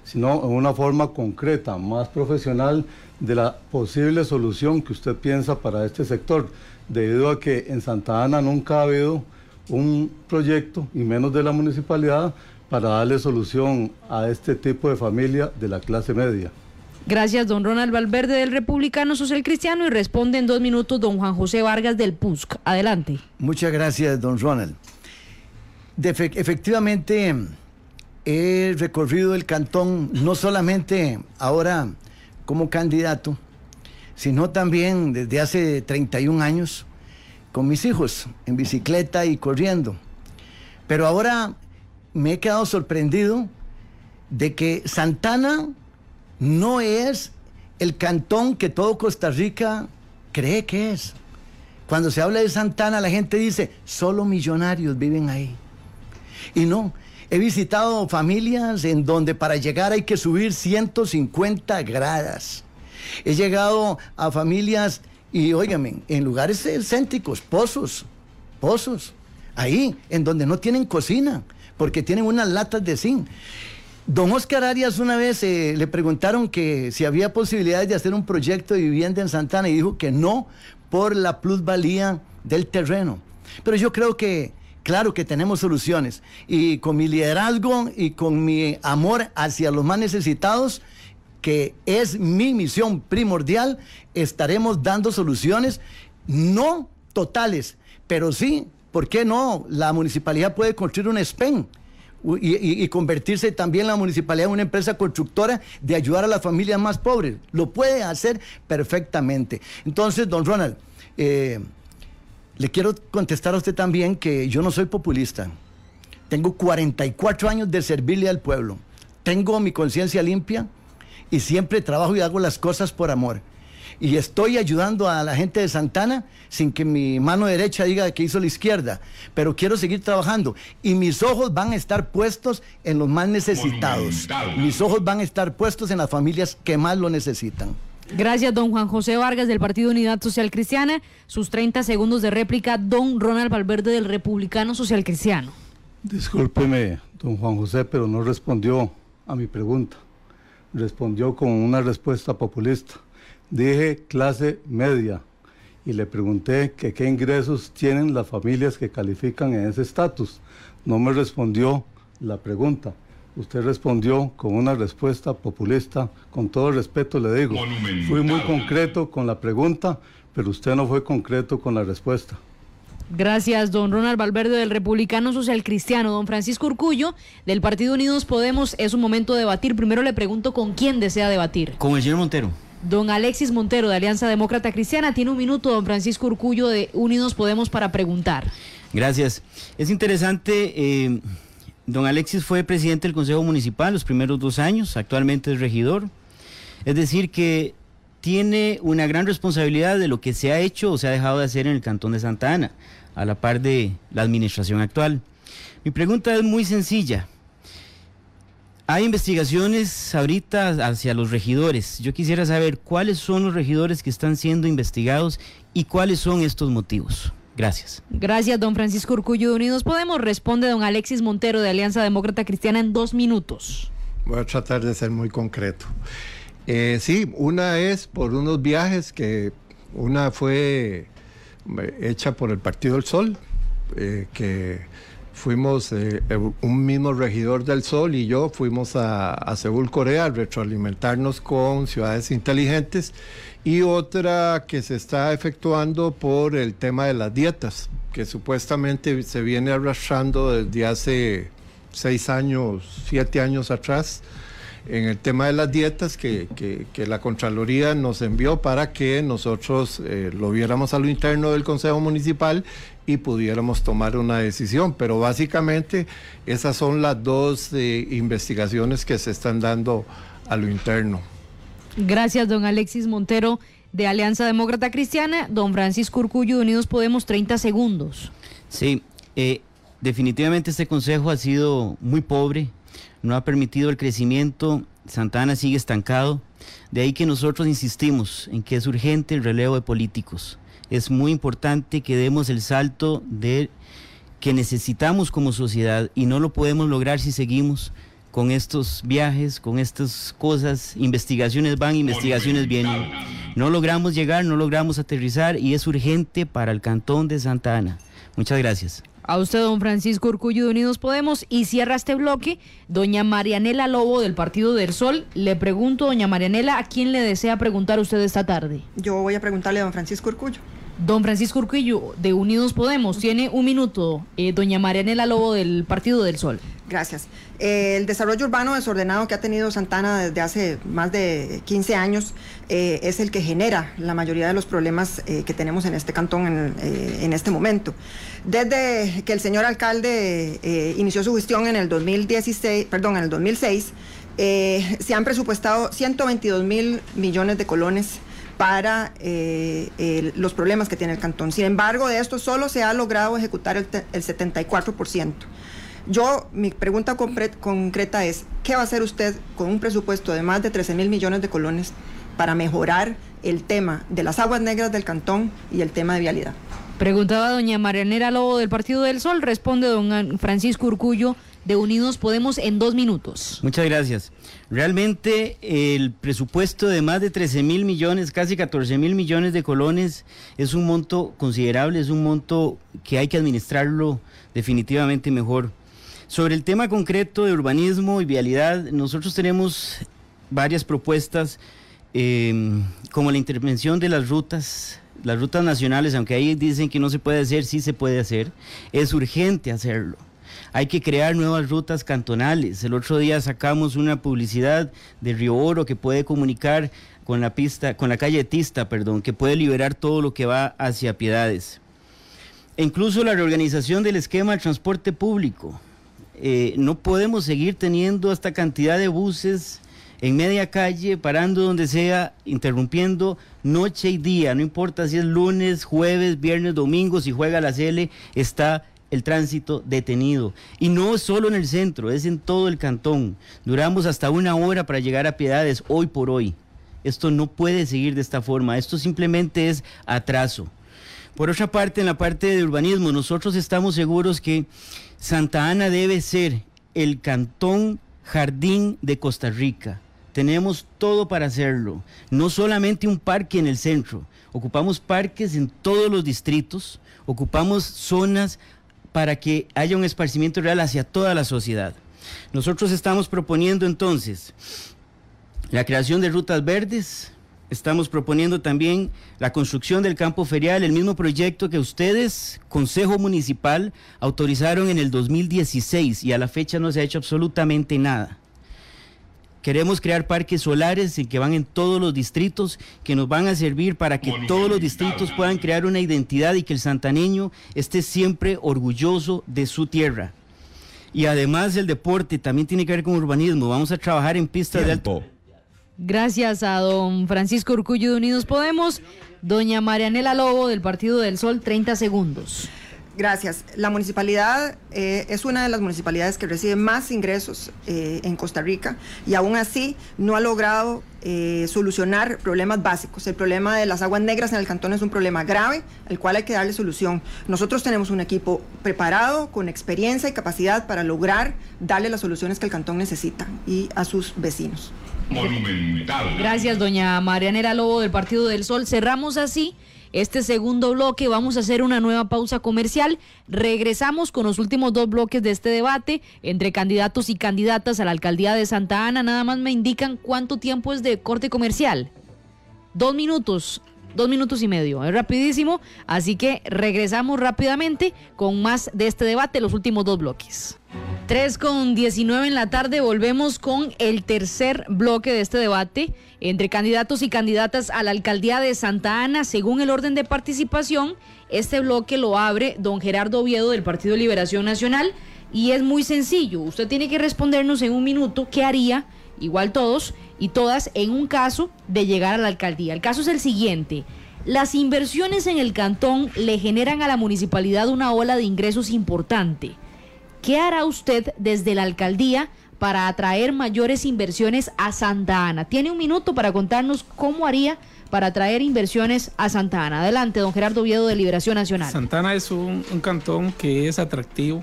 sino en una forma concreta, más profesional, de la posible solución que usted piensa para este sector, debido a que en Santa Ana nunca ha habido un proyecto, y menos de la municipalidad, para darle solución a este tipo de familia de la clase media. Gracias, don Ronald Valverde del Republicano Social Cristiano y responde en dos minutos don Juan José Vargas del PUSC. Adelante. Muchas gracias, don Ronald. efectivamente, he recorrido el cantón no solamente ahora como candidato, sino también desde hace 31 años con mis hijos en bicicleta y corriendo. Pero ahora me he quedado sorprendido de que Santana no es el cantón que todo Costa Rica cree que es. Cuando se habla de Santana, la gente dice, solo millonarios viven ahí. Y no, he visitado familias en donde para llegar hay que subir 150 gradas. He llegado a familias, y óigame, en lugares céntricos, pozos, pozos, ahí, en donde no tienen cocina, porque tienen unas latas de zinc. Don Oscar Arias una vez eh, le preguntaron que si había posibilidades de hacer un proyecto de vivienda en Santana y dijo que no por la plusvalía del terreno. Pero yo creo que, claro que tenemos soluciones y con mi liderazgo y con mi amor hacia los más necesitados, que es mi misión primordial, estaremos dando soluciones no totales, pero sí, ¿por qué no? La municipalidad puede construir un SPEN y, convertirse también la municipalidad en una empresa constructora de ayudar a las familias más pobres. Lo puede hacer perfectamente. Entonces, don Ronald, eh, le quiero contestar a usted también que yo no soy populista. Tengo 44 años de servirle al pueblo. Tengo mi conciencia limpia y siempre trabajo y hago las cosas por amor y estoy ayudando a la gente de Santana sin que mi mano derecha diga que hizo la izquierda, pero quiero seguir trabajando y mis ojos van a estar puestos en los más necesitados. Mis ojos van a estar puestos en las familias que más lo necesitan. Gracias, don Juan José Vargas del Partido Unidad Social Cristiana. Sus 30 segundos de réplica, don Ronald Valverde del Republicano Social Cristiano. Discúlpeme, don Juan José, pero no respondió a mi pregunta. Respondió con una respuesta populista. Dije clase media y le pregunté que qué ingresos tienen las familias que califican en ese estatus. No me respondió la pregunta. Usted respondió con una respuesta populista. Con todo respeto le digo, fui muy concreto con la pregunta, pero usted no fue concreto con la respuesta. Gracias, don Ronald Valverde del Republicano Social Cristiano. Don Francisco Urcullo del Partido Unidos Podemos. Es un momento de debatir. Primero le pregunto con quién desea debatir. Con el señor Montero. Don Alexis Montero de Alianza Demócrata Cristiana tiene un minuto, don Francisco Urcullo de Unidos Podemos para preguntar. Gracias. Es interesante, eh, don Alexis fue presidente del Consejo Municipal los primeros dos años, actualmente es regidor. Es decir, que tiene una gran responsabilidad de lo que se ha hecho o se ha dejado de hacer en el Cantón de Santa Ana, a la par de la administración actual. Mi pregunta es muy sencilla. Hay investigaciones ahorita hacia los regidores. Yo quisiera saber cuáles son los regidores que están siendo investigados y cuáles son estos motivos. Gracias. Gracias, don Francisco Urcullo de Unidos Podemos. Responde don Alexis Montero de Alianza Demócrata Cristiana en dos minutos. voy a tratar de ser muy concreto. Eh, sí, una es por unos viajes que una fue eh, hecha por el Partido del Sol, eh, que fuimos un mismo regidor del Sol y yo fuimos a, a, Seúl, Corea, a retroalimentarnos con ciudades inteligentes y otra que se está efectuando por el tema de las dietas, que supuestamente se viene arrastrando desde hace seis años, siete años atrás en el tema de las dietas que, la Contraloría nos envió para que nosotros eh, lo viéramos a lo interno del Consejo Municipal y pudiéramos tomar una decisión. Pero básicamente esas son las dos eh, investigaciones que se están dando a lo interno. Gracias, don Alexis Montero de Alianza Demócrata Cristiana, don Francisco Urcullo de Unidos Podemos, 30 segundos. Sí, eh, definitivamente este consejo ha sido muy pobre, no ha permitido el crecimiento, Santana sigue estancado, de ahí que nosotros insistimos en que es urgente el relevo de políticos. Es muy importante que demos el salto de que necesitamos como sociedad y no lo podemos lograr si seguimos con estos viajes, con estas cosas, investigaciones van, investigaciones vienen. No logramos llegar, no logramos aterrizar y es urgente para el cantón de Santa Ana. Muchas gracias. A usted, don Francisco Urcullo de Unidos Podemos. Y cierra este bloque, doña Marianela Lobo del Partido del Sol. Le pregunto, doña Marianela, ¿a quién le desea preguntar usted esta tarde? Yo voy a preguntarle a don Francisco Urcullo. Don Francisco Urcullo de Unidos Podemos, tiene un minuto. Eh, doña Marianela Lobo del Partido del Sol. Gracias. Eh, el desarrollo urbano desordenado que ha tenido Santana desde hace más de 15 años eh, es el que genera la mayoría de los problemas eh, que tenemos en este cantón en, en, este momento. Desde que el señor alcalde inició su gestión en el 2016, perdón, en el 2006, se han presupuestado 122 mil millones de colones para los problemas que tiene el cantón. Sin embargo, de esto solo se ha logrado ejecutar el, el 74%. Yo, mi pregunta concreta es, ¿qué va a hacer usted con un presupuesto de más de 13 mil millones de colones para mejorar el tema de las aguas negras del cantón y el tema de vialidad? Preguntaba doña Marianera Lobo del Partido del Sol, responde don Francisco Urcullo de Unidos Podemos en dos minutos. Muchas gracias. Realmente el presupuesto de más de 13 mil millones, casi 14 mil millones de colones, es un monto considerable, es un monto que hay que administrarlo definitivamente mejor. Sobre el tema concreto de urbanismo y vialidad, nosotros tenemos varias propuestas, em, como la intervención de las rutas, las rutas nacionales, aunque ahí dicen que no se puede hacer, sí se puede hacer, es urgente hacerlo. Hay que crear nuevas rutas cantonales. El otro día sacamos una publicidad de Río Oro que puede comunicar con la pista, con la calle Tista, perdón, que puede liberar todo lo que va hacia Piedades. E incluso la reorganización del esquema de transporte público. Eh, no podemos seguir teniendo esta cantidad de buses en media calle, parando donde sea, interrumpiendo noche y día, no importa si es lunes, jueves, viernes, domingo, si juega la CL, está el tránsito detenido. Y no solo en el centro, es en todo el cantón. Duramos hasta una hora para llegar a Piedades hoy por hoy. Esto no puede seguir de esta forma, esto simplemente es atraso. Por otra parte, en la parte de urbanismo, nosotros estamos seguros que Santa Ana debe ser el cantón jardín de Costa Rica. Tenemos todo para hacerlo. No solamente un parque en el centro, ocupamos parques en todos los distritos, ocupamos zonas para que haya un esparcimiento real hacia toda la sociedad. Nosotros estamos proponiendo entonces la creación de rutas verdes, Estamos proponiendo también la construcción del campo ferial, el mismo proyecto que ustedes, Consejo Municipal, autorizaron en el 2016 y a la fecha no se ha hecho absolutamente nada. Queremos crear parques solares que van en todos los distritos, que nos van a servir para que todos los distritos puedan crear una identidad y que el santaneño esté siempre orgulloso de su tierra. Y además el deporte también tiene que ver con urbanismo. Vamos a trabajar en pistas de alto Gracias a don Francisco Urcullo de Unidos Podemos. Doña Marianela Lobo del Partido del Sol, 30 segundos. Gracias. La municipalidad eh, es una de las municipalidades que recibe más ingresos eh, en Costa Rica y aún así no ha logrado eh, solucionar problemas básicos. El problema de las aguas negras en el cantón es un problema grave al cual hay que darle solución. Nosotros tenemos un equipo preparado, con experiencia y capacidad para lograr darle las soluciones que el cantón necesita y a sus vecinos. Monumental. Gracias, doña Marianera Lobo del Partido del Sol. Cerramos así este segundo bloque. Vamos a hacer una nueva pausa comercial. Regresamos con los últimos dos bloques de este debate entre candidatos y candidatas a la alcaldía de Santa Ana. Nada más me indican cuánto tiempo es de corte comercial. Dos minutos dos minutos y medio. Es rapidísimo, así que regresamos rápidamente con más de este debate, los últimos dos bloques. 3 con 19 en la tarde, volvemos con el tercer bloque de este debate entre candidatos y candidatas a la alcaldía de Santa Ana. Según el orden de participación, este bloque lo abre don Gerardo Oviedo del Partido Liberación Nacional y es muy sencillo. Usted tiene que respondernos en un minuto qué haría, igual todos, y todas en un caso de llegar a la alcaldía. El caso es el siguiente. Las inversiones en el cantón le generan a la municipalidad una ola de ingresos importante. ¿Qué hará usted desde la alcaldía para atraer mayores inversiones a Santa Ana? Tiene un minuto para contarnos cómo haría para atraer inversiones a Santa Ana. Adelante, don Gerardo Viedo de Liberación Nacional. Santa Ana es un, un cantón que es atractivo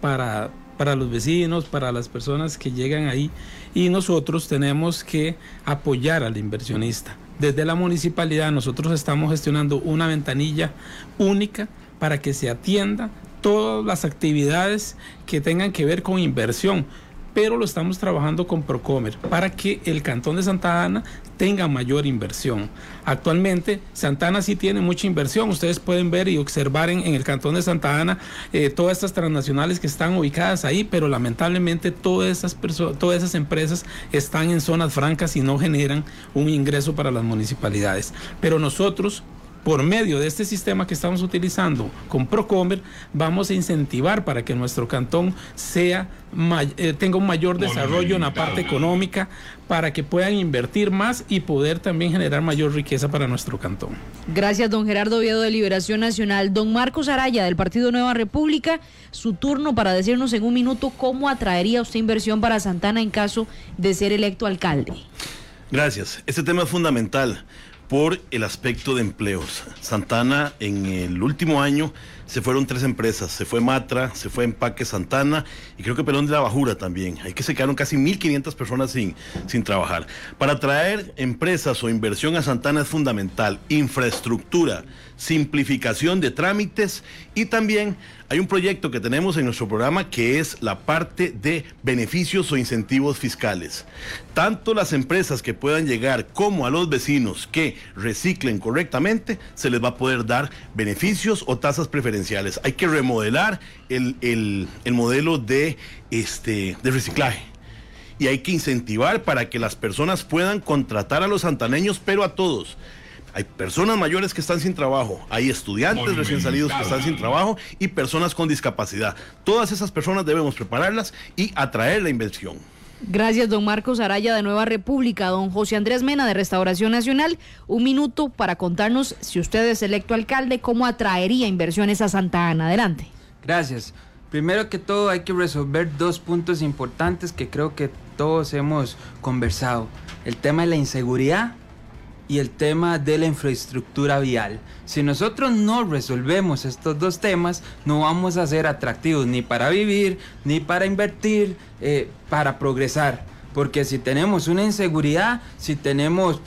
para para los vecinos, para las personas que llegan ahí y nosotros tenemos que apoyar al inversionista. Desde la municipalidad nosotros estamos gestionando una ventanilla única para que se atienda todas las actividades que tengan que ver con inversión pero lo estamos trabajando con Procomer para que el Cantón de Santa Ana tenga mayor inversión. Actualmente, Santa Ana sí tiene mucha inversión. Ustedes pueden ver y observar en, el Cantón de Santa Ana eh, todas estas transnacionales que están ubicadas ahí, pero lamentablemente todas esas, todas esas empresas están en zonas francas y no generan un ingreso para las municipalidades. Pero nosotros por medio de este sistema que estamos utilizando con Procomer, vamos a incentivar para que nuestro cantón sea, eh, tenga un mayor desarrollo en la parte económica, para que puedan invertir más y poder también generar mayor riqueza para nuestro cantón. Gracias, don Gerardo Oviedo de Liberación Nacional. Don Marcos Araya del Partido Nueva República, su turno para decirnos en un minuto cómo atraería usted inversión para Santana en caso de ser electo alcalde. Gracias. Este tema es fundamental por el aspecto de empleos. Santana en el último año se fueron tres empresas, se fue Matra, se fue Empaque Santana y creo que Pelón de la Bajura también. Hay que se quedaron casi 1.500 personas sin, sin trabajar. Para traer empresas o inversión a Santana es fundamental infraestructura, simplificación de trámites y también hay un proyecto que tenemos en nuestro programa que es la parte de beneficios o incentivos fiscales. Tanto las empresas que puedan llegar como a los vecinos que reciclen correctamente, se les va a poder dar beneficios o tasas preferenciales. Hay que remodelar el, modelo de, este, de reciclaje y hay que incentivar para que las personas puedan contratar a los santaneños, pero a todos. Hay personas mayores que están sin trabajo, hay estudiantes recién salidos que están sin trabajo y personas con discapacidad. Todas esas personas debemos prepararlas y atraer la inversión. Gracias, don Marcos Araya de Nueva República, don José Andrés Mena de Restauración Nacional. Un minuto para contarnos, si usted es electo alcalde, cómo atraería inversiones a Santa Ana. Adelante. Gracias. Primero que todo hay que resolver dos puntos importantes que creo que todos hemos conversado. El tema de la inseguridad y el tema de la infraestructura vial. Si nosotros no resolvemos estos dos temas, no vamos a ser atractivos ni para vivir, ni para invertir, eh, para progresar. Porque si tenemos una inseguridad, si tenemos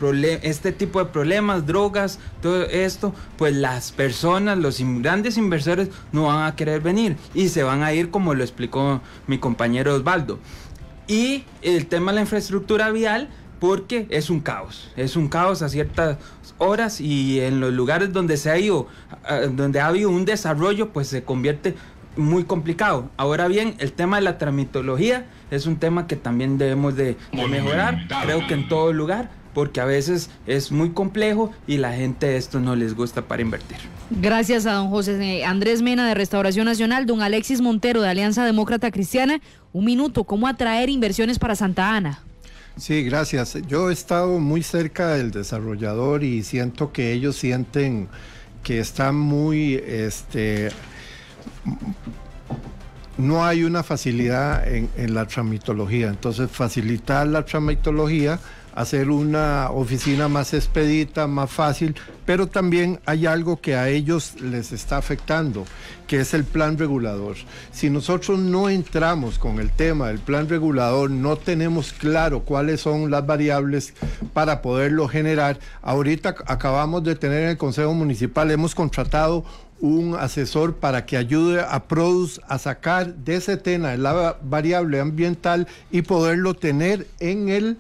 este tipo de problemas, drogas, todo esto, pues las personas, los grandes inversores no van a querer venir y se van a ir como lo explicó mi compañero Osvaldo. Y el tema de la infraestructura vial, porque es un caos, es un caos a ciertas horas y en los lugares donde se ha ido, donde ha habido un desarrollo, pues se convierte muy complicado. Ahora bien, el tema de la tramitología es un tema que también debemos de, mejorar, creo que en todo lugar, porque a veces es muy complejo y la gente esto no les gusta para invertir. Gracias a don José Andrés Mena de Restauración Nacional, don Alexis Montero de Alianza Demócrata Cristiana. Un minuto, ¿cómo atraer inversiones para Santa Ana? Sí, gracias. Yo he estado muy cerca del desarrollador y siento que ellos sienten que están muy este, no hay una facilidad en, en la tramitología. Entonces, facilitar la tramitología hacer una oficina más expedita, más fácil, pero también hay algo que a ellos les está afectando, que es el plan regulador. Si nosotros no entramos con el tema del plan regulador, no tenemos claro cuáles son las variables para poderlo generar. Ahorita acabamos de tener en el Consejo Municipal, hemos contratado un asesor para que ayude a Produce a sacar de ese tema la variable ambiental y poderlo tener en el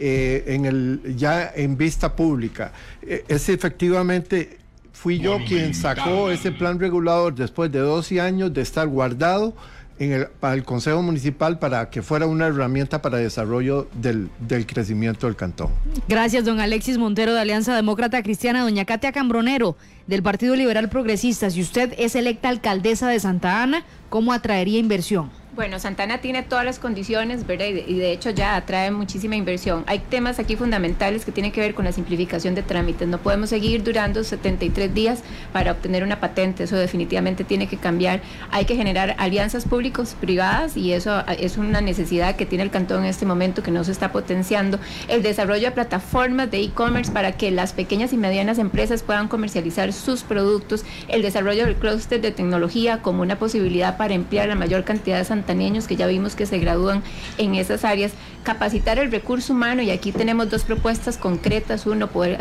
eh, en el, ya en vista pública. Eh, es efectivamente, fui yo quien sacó ese plan regulador después de 12 años de estar guardado en el, para el Consejo Municipal para que fuera una herramienta para el desarrollo del, del, crecimiento del cantón. Gracias, don Alexis Montero de Alianza Demócrata Cristiana, doña Katia Cambronero del Partido Liberal Progresista. Si usted es electa alcaldesa de Santa Ana, ¿cómo atraería inversión? Bueno, Santana tiene todas las condiciones, ¿verdad? Y de, hecho ya atrae muchísima inversión. Hay temas aquí fundamentales que tienen que ver con la simplificación de trámites. No podemos seguir durando 73 días para obtener una patente. Eso definitivamente tiene que cambiar. Hay que generar alianzas públicos privadas y eso es una necesidad que tiene el cantón en este momento que no se está potenciando. El desarrollo de plataformas de e-commerce para que las pequeñas y medianas empresas puedan comercializar sus productos. El desarrollo del clúster de tecnología como una posibilidad para emplear la mayor cantidad de santaneños que ya vimos que se gradúan en esas áreas, capacitar el recurso humano y aquí tenemos dos propuestas concretas, uno poder,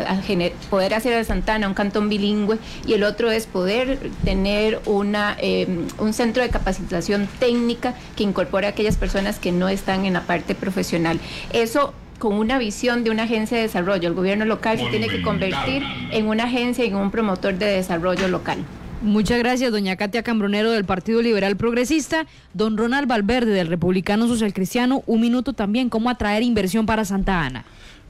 poder hacer de Santana un cantón bilingüe y el otro es poder tener una, em, un centro de capacitación técnica que incorpore a aquellas personas que no están en la parte profesional. Eso con una visión de una agencia de desarrollo. El gobierno local se tiene que convertir en una agencia y en un promotor de desarrollo local. Muchas gracias, doña Katia Cambronero del Partido Liberal Progresista, don Ronald Valverde del Republicano Social Cristiano. Un minuto también, ¿cómo atraer inversión para Santa Ana?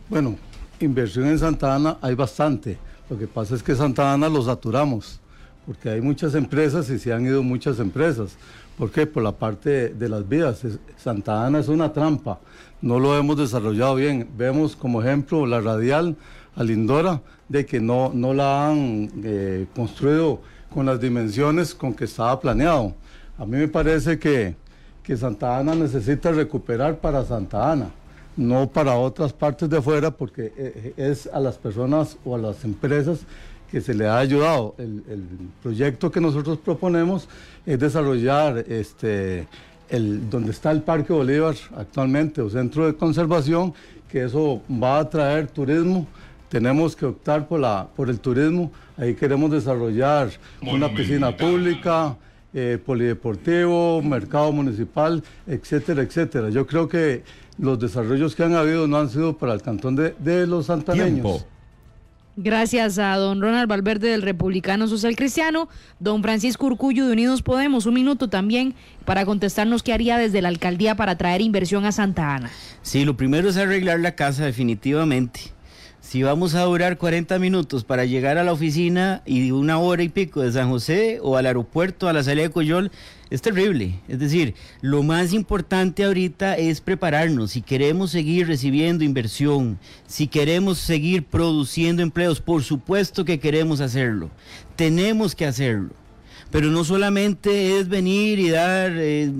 Bueno, inversión en Santa Ana hay bastante. Lo que pasa es que Santa Ana lo saturamos, porque hay muchas empresas y se han ido muchas empresas. ¿Por qué? Por la parte de, las vías. Santa Ana es una trampa, no lo hemos desarrollado bien. Vemos como ejemplo la radial a Lindora, de que no, no la han eh, construido con las dimensiones con que estaba planeado. A mí me parece que, que Santa Ana necesita recuperar para Santa Ana, no para otras partes de afuera, porque eh, es a las personas o a las empresas que se le ha ayudado. El, el proyecto que nosotros proponemos es desarrollar este, el, donde está el Parque Bolívar actualmente, o centro de conservación, que eso va a traer turismo tenemos que optar por, la, por el turismo. Ahí queremos desarrollar una piscina pública, eh, polideportivo, mercado municipal, etcétera, etcétera. Yo creo que los desarrollos que han habido no han sido para el cantón de, de los santaneños. Gracias a don Ronald Valverde del Republicano Social Cristiano, don Francisco Urcullo de Unidos Podemos, un minuto también para contestarnos qué haría desde la alcaldía para traer inversión a Santa Ana. Sí, lo primero es arreglar la casa definitivamente si vamos a durar 40 minutos para llegar a la oficina y una hora y pico de San José o al aeropuerto, a la salida de Coyol, es terrible. Es decir, lo más importante ahorita es prepararnos. Si queremos seguir recibiendo inversión, si queremos seguir produciendo empleos, por supuesto que queremos hacerlo. Tenemos que hacerlo. Pero no solamente es venir y dar, eh,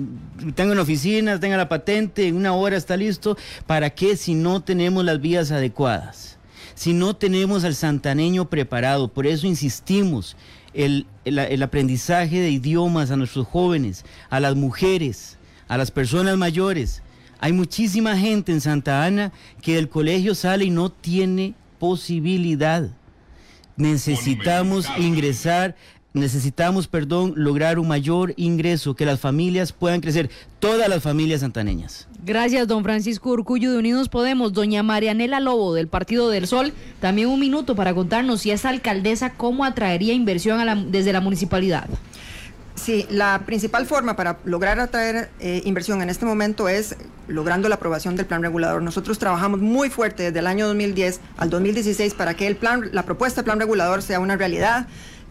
tengo una oficina, tenga la patente, en una hora está listo. ¿Para qué si no tenemos las vías adecuadas? Si no tenemos al santaneño preparado. Por eso insistimos, el, el, aprendizaje de idiomas a nuestros jóvenes, a las mujeres, a las personas mayores. Hay muchísima gente en Santa Ana que del colegio sale y no tiene posibilidad. Necesitamos ingresar necesitamos, perdón, lograr un mayor ingreso, que las familias puedan crecer, todas las familias santaneñas. Gracias, don Francisco Urcullo de Unidos Podemos. Doña Marianela Lobo del Partido del Sol, también un minuto para contarnos si es alcaldesa, cómo atraería inversión desde la municipalidad. Sí, la principal forma para lograr atraer eh, inversión en este momento es logrando la aprobación del plan regulador. Nosotros trabajamos muy fuerte desde el año 2010 al 2016 para que el plan, la propuesta de plan regulador sea una realidad.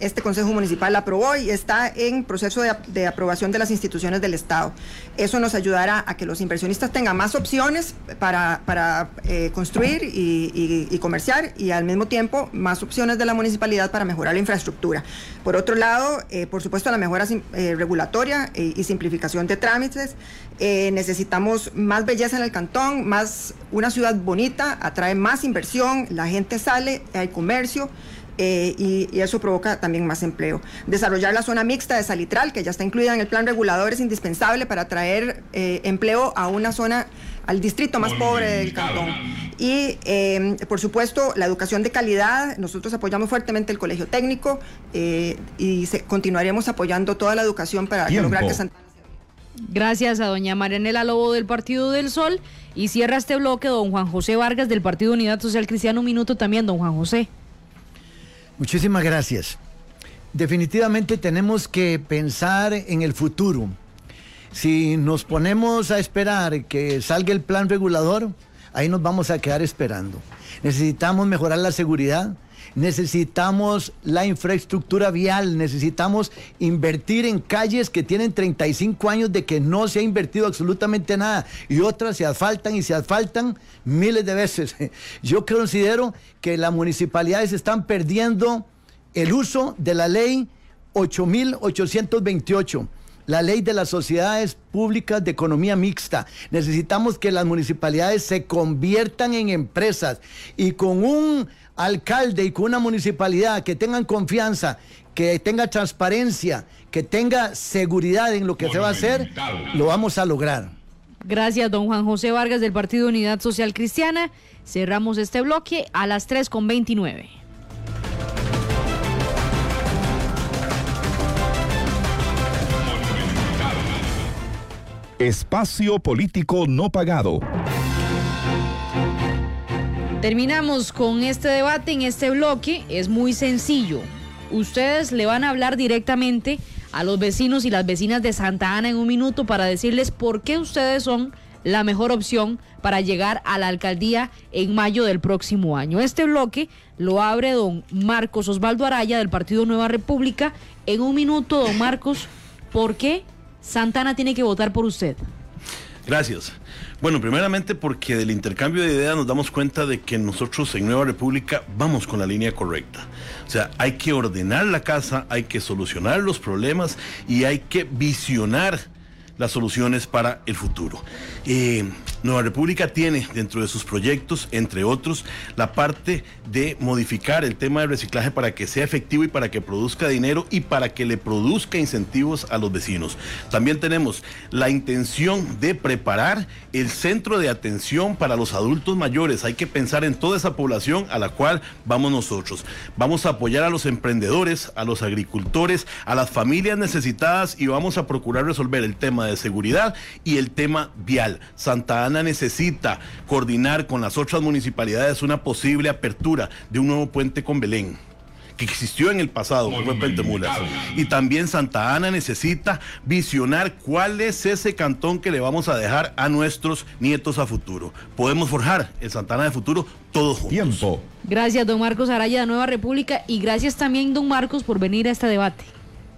Este Consejo Municipal aprobó y está en proceso de, aprobación de las instituciones del Estado. Eso nos ayudará a que los inversionistas tengan más opciones para, eh, construir y, comerciar y al mismo tiempo más opciones de la municipalidad para mejorar la infraestructura. Por otro lado, eh, por supuesto, la mejora eh, regulatoria y simplificación de trámites. necesitamos más belleza en el cantón, más una ciudad bonita, atrae más inversión, la gente sale, hay comercio. Eh, y, eso provoca también más empleo. Desarrollar la zona mixta de Salitral, que ya está incluida en el plan regulador, es indispensable para traer eh, empleo a una zona, al distrito más pobre del cantón. Y, eh, por supuesto, la educación de calidad. Nosotros apoyamos fuertemente el colegio técnico y continuaremos apoyando toda la educación para lograr que Santana Gracias a doña Marianela Lobo del Partido del Sol. Y cierra este bloque don Juan José Vargas del Partido Unidad Social Cristiana. Un minuto también, don Juan José. Muchísimas gracias. Definitivamente tenemos que pensar en el futuro. Si nos ponemos a esperar que salga el plan regulador, ahí nos vamos a quedar esperando. Necesitamos mejorar la seguridad, necesitamos la infraestructura vial, necesitamos invertir en calles que tienen 35 años de que no se ha invertido absolutamente nada y otras se asfaltan y se asfaltan miles de veces. Yo considero que las municipalidades están perdiendo el uso de la ley 8828 la ley de las sociedades públicas de economía mixta. Necesitamos que las municipalidades se conviertan en empresas y con un alcalde y con una municipalidad que tengan confianza, que tenga transparencia, que tenga seguridad en lo que se va a hacer, lo vamos a lograr. Gracias, don Juan José Vargas del Partido Unidad Social Cristiana. Cerramos este bloque a las 3.29. Espacio Político No Pagado. Terminamos con este debate en este bloque. Es muy sencillo. Ustedes le van a hablar directamente a los vecinos y las vecinas de Santa Ana en un minuto para decirles por qué ustedes son la mejor opción para llegar a la alcaldía en mayo del próximo año. Este bloque lo abre don Marcos Osvaldo Araya del Partido Nueva República. En un minuto, don Marcos, ¿por qué Santana tiene que votar por usted? Gracias. Bueno, primeramente porque del intercambio de ideas nos damos cuenta de que nosotros en Nueva República vamos con la línea correcta. O sea, hay que ordenar la casa, hay que solucionar los problemas y hay que visionar las soluciones para el futuro. Eh, Nueva República tiene dentro de sus proyectos, entre otros, la parte de modificar el tema del reciclaje para que sea efectivo y para que produzca dinero y para que le produzca incentivos a los vecinos. También tenemos la intención de preparar el centro de atención para los adultos mayores. Hay que pensar en toda esa población a la cual vamos nosotros. Vamos a apoyar a los emprendedores, a los agricultores, a las familias necesitadas y vamos a procurar resolver el tema de seguridad y el tema vial. Santa Ana necesita coordinar con las otras municipalidades una posible apertura de un nuevo puente con Belén que existió en el pasado, que fue Puente Mulas. Y también Santa Ana necesita visionar cuál es ese cantón que le vamos a dejar a nuestros nietos a futuro. Podemos forjar el Santa Ana de futuro todos juntos. Tiempo. Gracias, don Marcos Araya de Nueva República, y gracias también, don Marcos, por venir a este debate.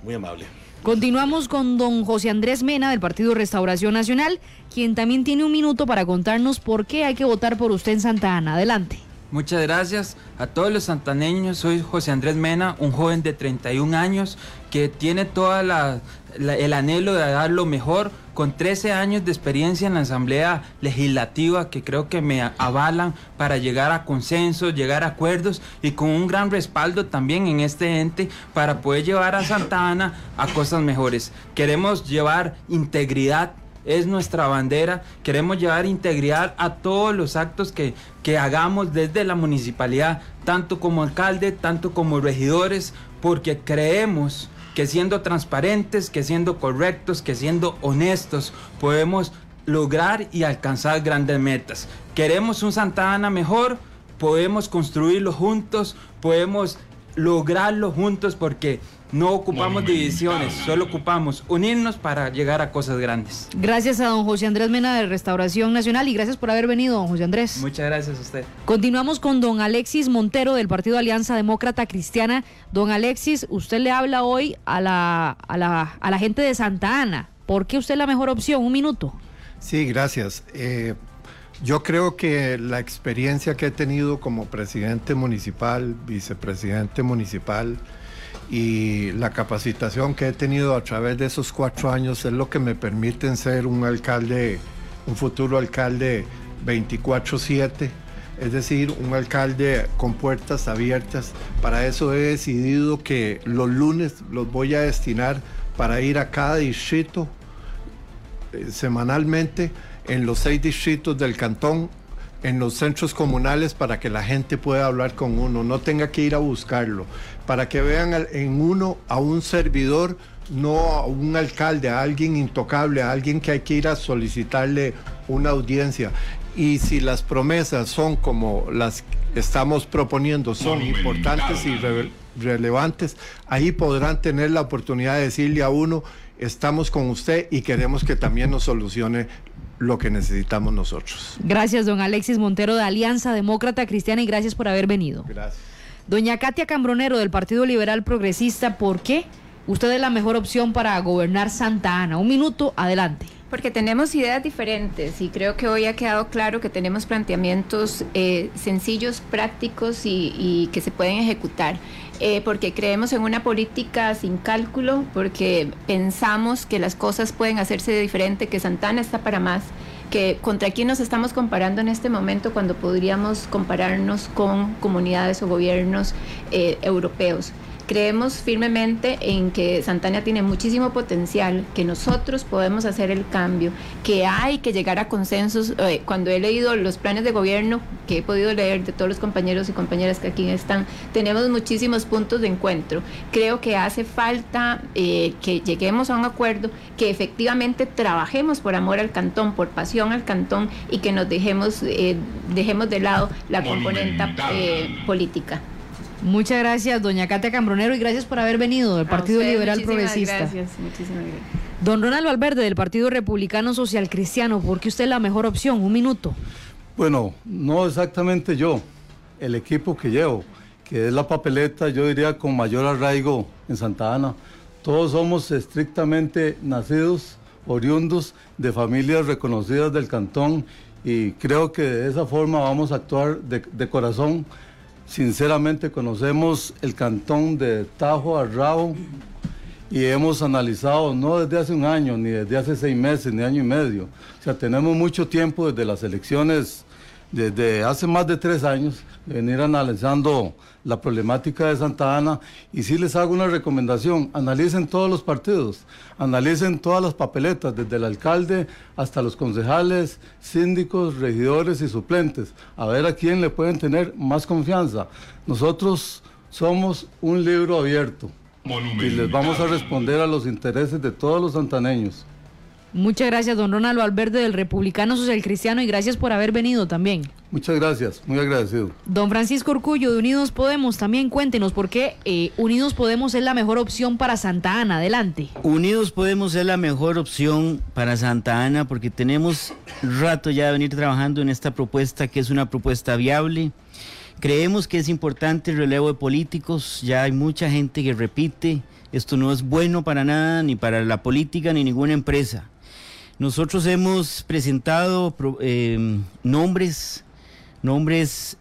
Muy amable. Continuamos con don José Andrés Mena del Partido Restauración Nacional, quien también tiene un minuto para contarnos por qué hay que votar por usted en Santa Ana. Adelante. Muchas gracias a todos los santaneños. Soy José Andrés Mena, un joven de 31 años que tiene todo el anhelo de dar lo mejor, con 13 años de experiencia en la Asamblea Legislativa que creo que me avalan para llegar a consensos, llegar a acuerdos y con un gran respaldo también en este ente para poder llevar a Santa Ana a cosas mejores. Queremos llevar integridad es nuestra bandera. Queremos llevar integridad a todos los actos que, que hagamos desde la municipalidad, tanto como alcalde, tanto como regidores, porque creemos que siendo transparentes, que siendo correctos, que siendo honestos, podemos lograr y alcanzar grandes metas. Queremos un Santa Ana mejor, podemos construirlo juntos, podemos lograrlo juntos porque No ocupamos divisiones, solo ocupamos unirnos para llegar a cosas grandes. Gracias a don José Andrés Mena de Restauración Nacional y gracias por haber venido, don José Andrés. Muchas gracias a usted. Continuamos con don Alexis Montero del Partido Alianza Demócrata Cristiana. Don Alexis, usted le habla hoy a la, a la, a la gente de Santa Ana. ¿Por qué usted es la mejor opción? Un minuto. Sí, gracias. Eh, yo creo que la experiencia que he tenido como presidente municipal, vicepresidente municipal y la capacitación que he tenido a través de esos cuatro años es lo que me permiten ser un alcalde, un futuro alcalde 24/7, es decir, un alcalde con puertas abiertas. Para eso he decidido que los lunes los voy a destinar para ir a cada distrito eh, semanalmente en los seis distritos del cantón, en los centros comunales para que la gente pueda hablar con uno, no tenga que ir a buscarlo, para que vean en uno a un servidor, no a un alcalde, a alguien intocable, a alguien que hay que ir a solicitarle una audiencia. Y si las promesas son como las estamos proponiendo, son importantes y relevantes, ahí podrán tener la oportunidad de decirle a uno, estamos con usted y queremos que también nos solucione lo que necesitamos nosotros. Gracias, don Alexis Montero de Alianza Demócrata Cristiana y gracias por haber venido. Gracias. Doña Katia Cambronero del Partido Liberal Progresista, ¿por qué usted es la mejor opción para gobernar Santa Ana? Un minuto, adelante. Porque tenemos ideas diferentes y creo que hoy ha quedado claro que tenemos planteamientos eh, sencillos, prácticos y, que se pueden ejecutar. Eh, porque creemos en una política sin cálculo, porque pensamos que las cosas pueden hacerse diferente, que Santana está para más, que contra quién nos estamos comparando en este momento cuando podríamos compararnos con comunidades o gobiernos eh, europeos. Creemos firmemente en que Santana tiene muchísimo potencial, que nosotros podemos hacer el cambio, que hay que llegar a consensos. Eh, cuando he leído los planes de gobierno que he podido leer de todos los compañeros y compañeras que aquí están, tenemos muchísimos puntos de encuentro. Creo que hace falta eh, que lleguemos a un acuerdo, que efectivamente trabajemos por amor al cantón, por pasión al cantón y que nos dejemos, eh, dejemos de lado la componente política. Muchas gracias, doña Katia Cambronero, y gracias por haber venido del Partido Liberal Progresista. Gracias, muchísimas gracias. Don Ronaldo Alberde, del Partido Republicano Social Cristiano, ¿por qué usted es la mejor opción? Un minuto. Bueno, no exactamente yo, el equipo que llevo, que es la papeleta, yo diría, con mayor arraigo en Santa Ana. Todos somos estrictamente nacidos, oriundos de familias reconocidas del cantón y creo que de esa forma vamos a actuar de, de corazón Sinceramente conocemos el cantón de Tajo a Rabo y hemos analizado, no desde hace un año, ni desde hace seis meses, ni año y medio. O sea, tenemos mucho tiempo desde las elecciones desde hace más de tres años, venir analizando la problemática de Santa Ana y sí les hago una recomendación, analicen todos los partidos, analicen todas las papeletas, desde el alcalde hasta los concejales, síndicos, regidores y suplentes, a ver a quién le pueden tener más confianza. Nosotros somos un libro abierto y les vamos a responder a los intereses de todos los santaneños. Muchas gracias, don Ronaldo Alberde del Republicano Social Cristiano y gracias por haber venido también. Muchas gracias, muy agradecido. Don Francisco Urcullo de Unidos Podemos, también cuéntenos por qué eh, Unidos Podemos es la mejor opción para Santa Ana. Adelante. Unidos Podemos es la mejor opción para Santa Ana porque tenemos rato ya de venir trabajando en esta propuesta que es una propuesta viable. Creemos que es importante el relevo de políticos, ya hay mucha gente que repite, esto no es bueno para nada, ni para la política, ni ninguna empresa. Nosotros hemos presentado eh, nombres, nombres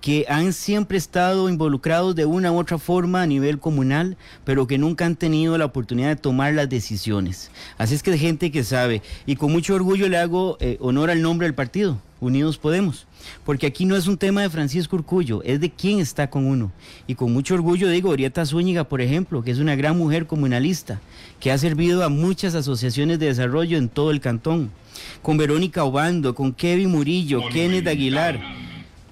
que han siempre estado involucrados de una u otra forma a nivel comunal, pero que nunca han tenido la oportunidad de tomar las decisiones. Así es que hay gente que sabe, y con mucho orgullo le hago eh, honor al nombre del partido, Unidos Podemos. Porque aquí no es un tema de Francisco Urcullo, es de quién está con uno. Y con mucho orgullo digo, Orieta Zúñiga, por ejemplo, que es una gran mujer comunalista, que ha servido a muchas asociaciones de desarrollo en todo el cantón. Con Verónica Obando, con Kevin Murillo, Kenneth Aguilar.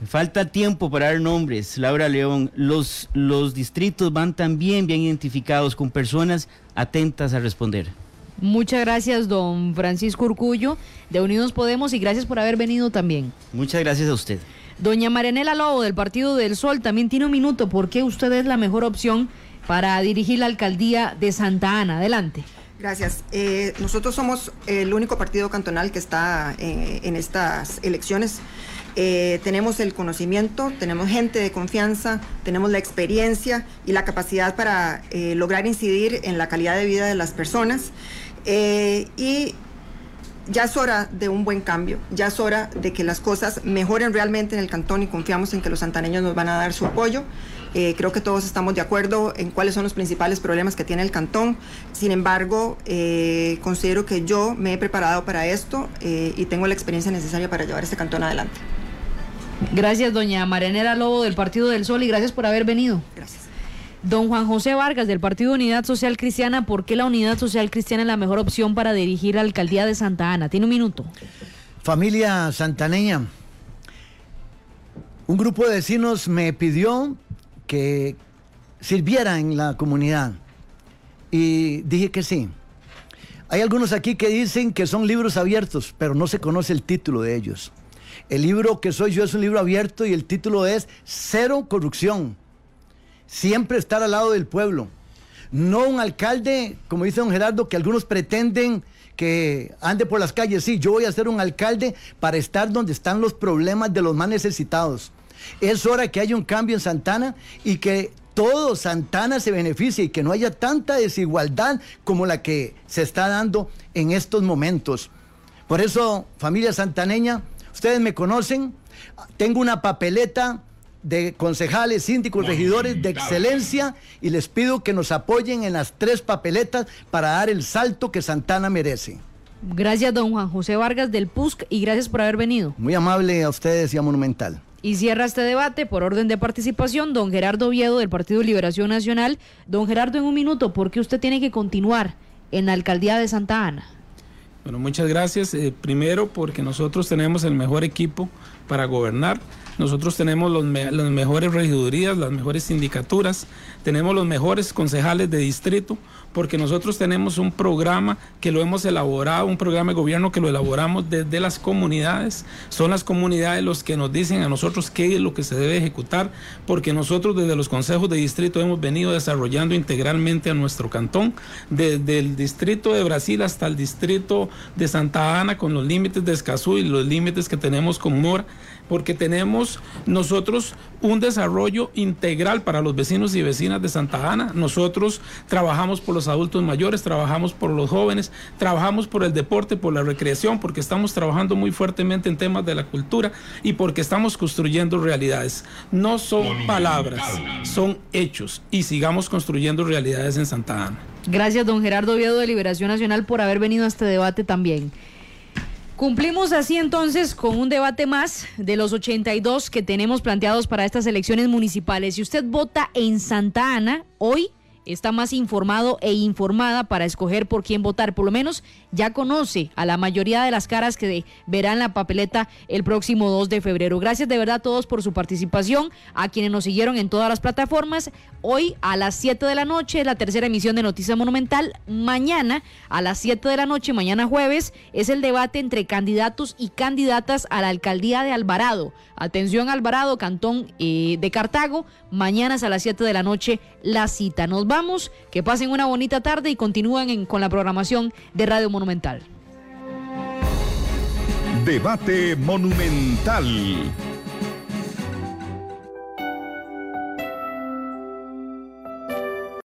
Falta tiempo para dar nombres, Laura León. Los, los distritos van también bien identificados con personas atentas a responder. Muchas gracias, don Francisco Urcullo, de Unidos Podemos, y gracias por haber venido también. Muchas gracias a usted. Doña Marianela Lobo, del Partido del Sol, también tiene un minuto. ¿Por qué usted es la mejor opción para dirigir la alcaldía de Santa Ana. Adelante. Gracias. Eh, nosotros somos el único partido cantonal que está eh, en estas elecciones. Eh, tenemos el conocimiento, tenemos gente de confianza, tenemos la experiencia y la capacidad para lograr incidir en la calidad de vida de las personas. Y ya es hora de un buen cambio, ya es hora de que las cosas mejoren realmente en el cantón y confiamos en que los santaneños nos van a dar su apoyo. Eh, creo que todos estamos de acuerdo en cuáles son los principales problemas que tiene el cantón. Sin embargo, eh, considero que yo me he preparado para esto eh, y tengo la experiencia necesaria para llevar este cantón adelante. Gracias, doña Marianela Lobo del Partido del Sol y gracias por haber venido. Gracias. Don Juan José Vargas del Partido Unidad Social Cristiana, ¿por qué la Unidad Social Cristiana es la mejor opción para dirigir la alcaldía de Santa Ana? Tiene un minuto. Familia santaneña, un grupo de vecinos me pidió que sirviera en la comunidad y dije que sí. Hay algunos aquí que dicen que son libros abiertos, pero no se conoce el título de ellos. El libro que soy yo es un libro abierto y el título es Cero Corrupción siempre estar al lado del pueblo. No un alcalde, como dice don Gerardo, que algunos pretenden que ande por las calles. Sí, yo voy a ser un alcalde para estar donde están los problemas de los más necesitados. Es hora que haya un cambio en Santana y que todo Santana se beneficie y que no haya tanta desigualdad como la que se está dando en estos momentos. Por eso, familia santaneña, ustedes me conocen, tengo una papeleta de concejales, síndicos, regidores de excelencia y les pido que nos apoyen en las tres papeletas para dar el salto que Santana merece. Gracias, don Juan José Vargas del PUSC y gracias por haber venido. Muy amable a ustedes y a Monumental. Y cierra este debate por orden de participación don Gerardo Oviedo del Partido Liberación Nacional. Don Gerardo, en un minuto, ¿por qué usted tiene que continuar en la alcaldía de Santa Ana? Bueno, muchas gracias. Eh, primero, porque nosotros tenemos el mejor equipo para gobernar. Nosotros tenemos los las mejores regidurías, las mejores sindicaturas, tenemos los mejores concejales de distrito, porque nosotros tenemos un programa que lo hemos elaborado, un programa de gobierno que lo elaboramos desde las comunidades. Son las comunidades los que nos dicen a nosotros qué es lo que se debe ejecutar, porque nosotros desde los consejos de distrito hemos venido desarrollando integralmente a nuestro cantón, desde el distrito de Brasil hasta el distrito de Santa Ana, con los límites de Escazú y los límites que tenemos con Mora porque tenemos nosotros un desarrollo integral para los vecinos y vecinas de Santa Ana. Nosotros trabajamos por los adultos mayores, trabajamos por los jóvenes, trabajamos por el deporte, por la recreación, porque estamos trabajando muy fuertemente en temas de la cultura y porque estamos construyendo realidades. No son palabras, son hechos y sigamos construyendo realidades en Santa Ana. Gracias, don Gerardo Oviedo de Liberación Nacional, por haber venido a este debate también. Cumplimos así entonces con un debate más de los 82 que tenemos planteados para estas elecciones municipales. Si usted vota en Santa Ana, hoy está más informado e informada para escoger por quién votar. Por lo menos ya conoce a la mayoría de las caras que verán la papeleta el próximo 2 de febrero. Gracias de verdad a todos por su participación, a quienes nos siguieron en todas las plataformas. Hoy a las 7 de la noche la tercera emisión de Noticia Monumental. Mañana a las 7 de la noche, mañana jueves, es el debate entre candidatos y candidatas a la alcaldía de Alvarado. Atención Alvarado, Cantón eh, de Cartago. Mañana a las 7 de la noche la cita. Nos que pasen una bonita tarde y continúen con la programación de Radio Monumental. Debate Monumental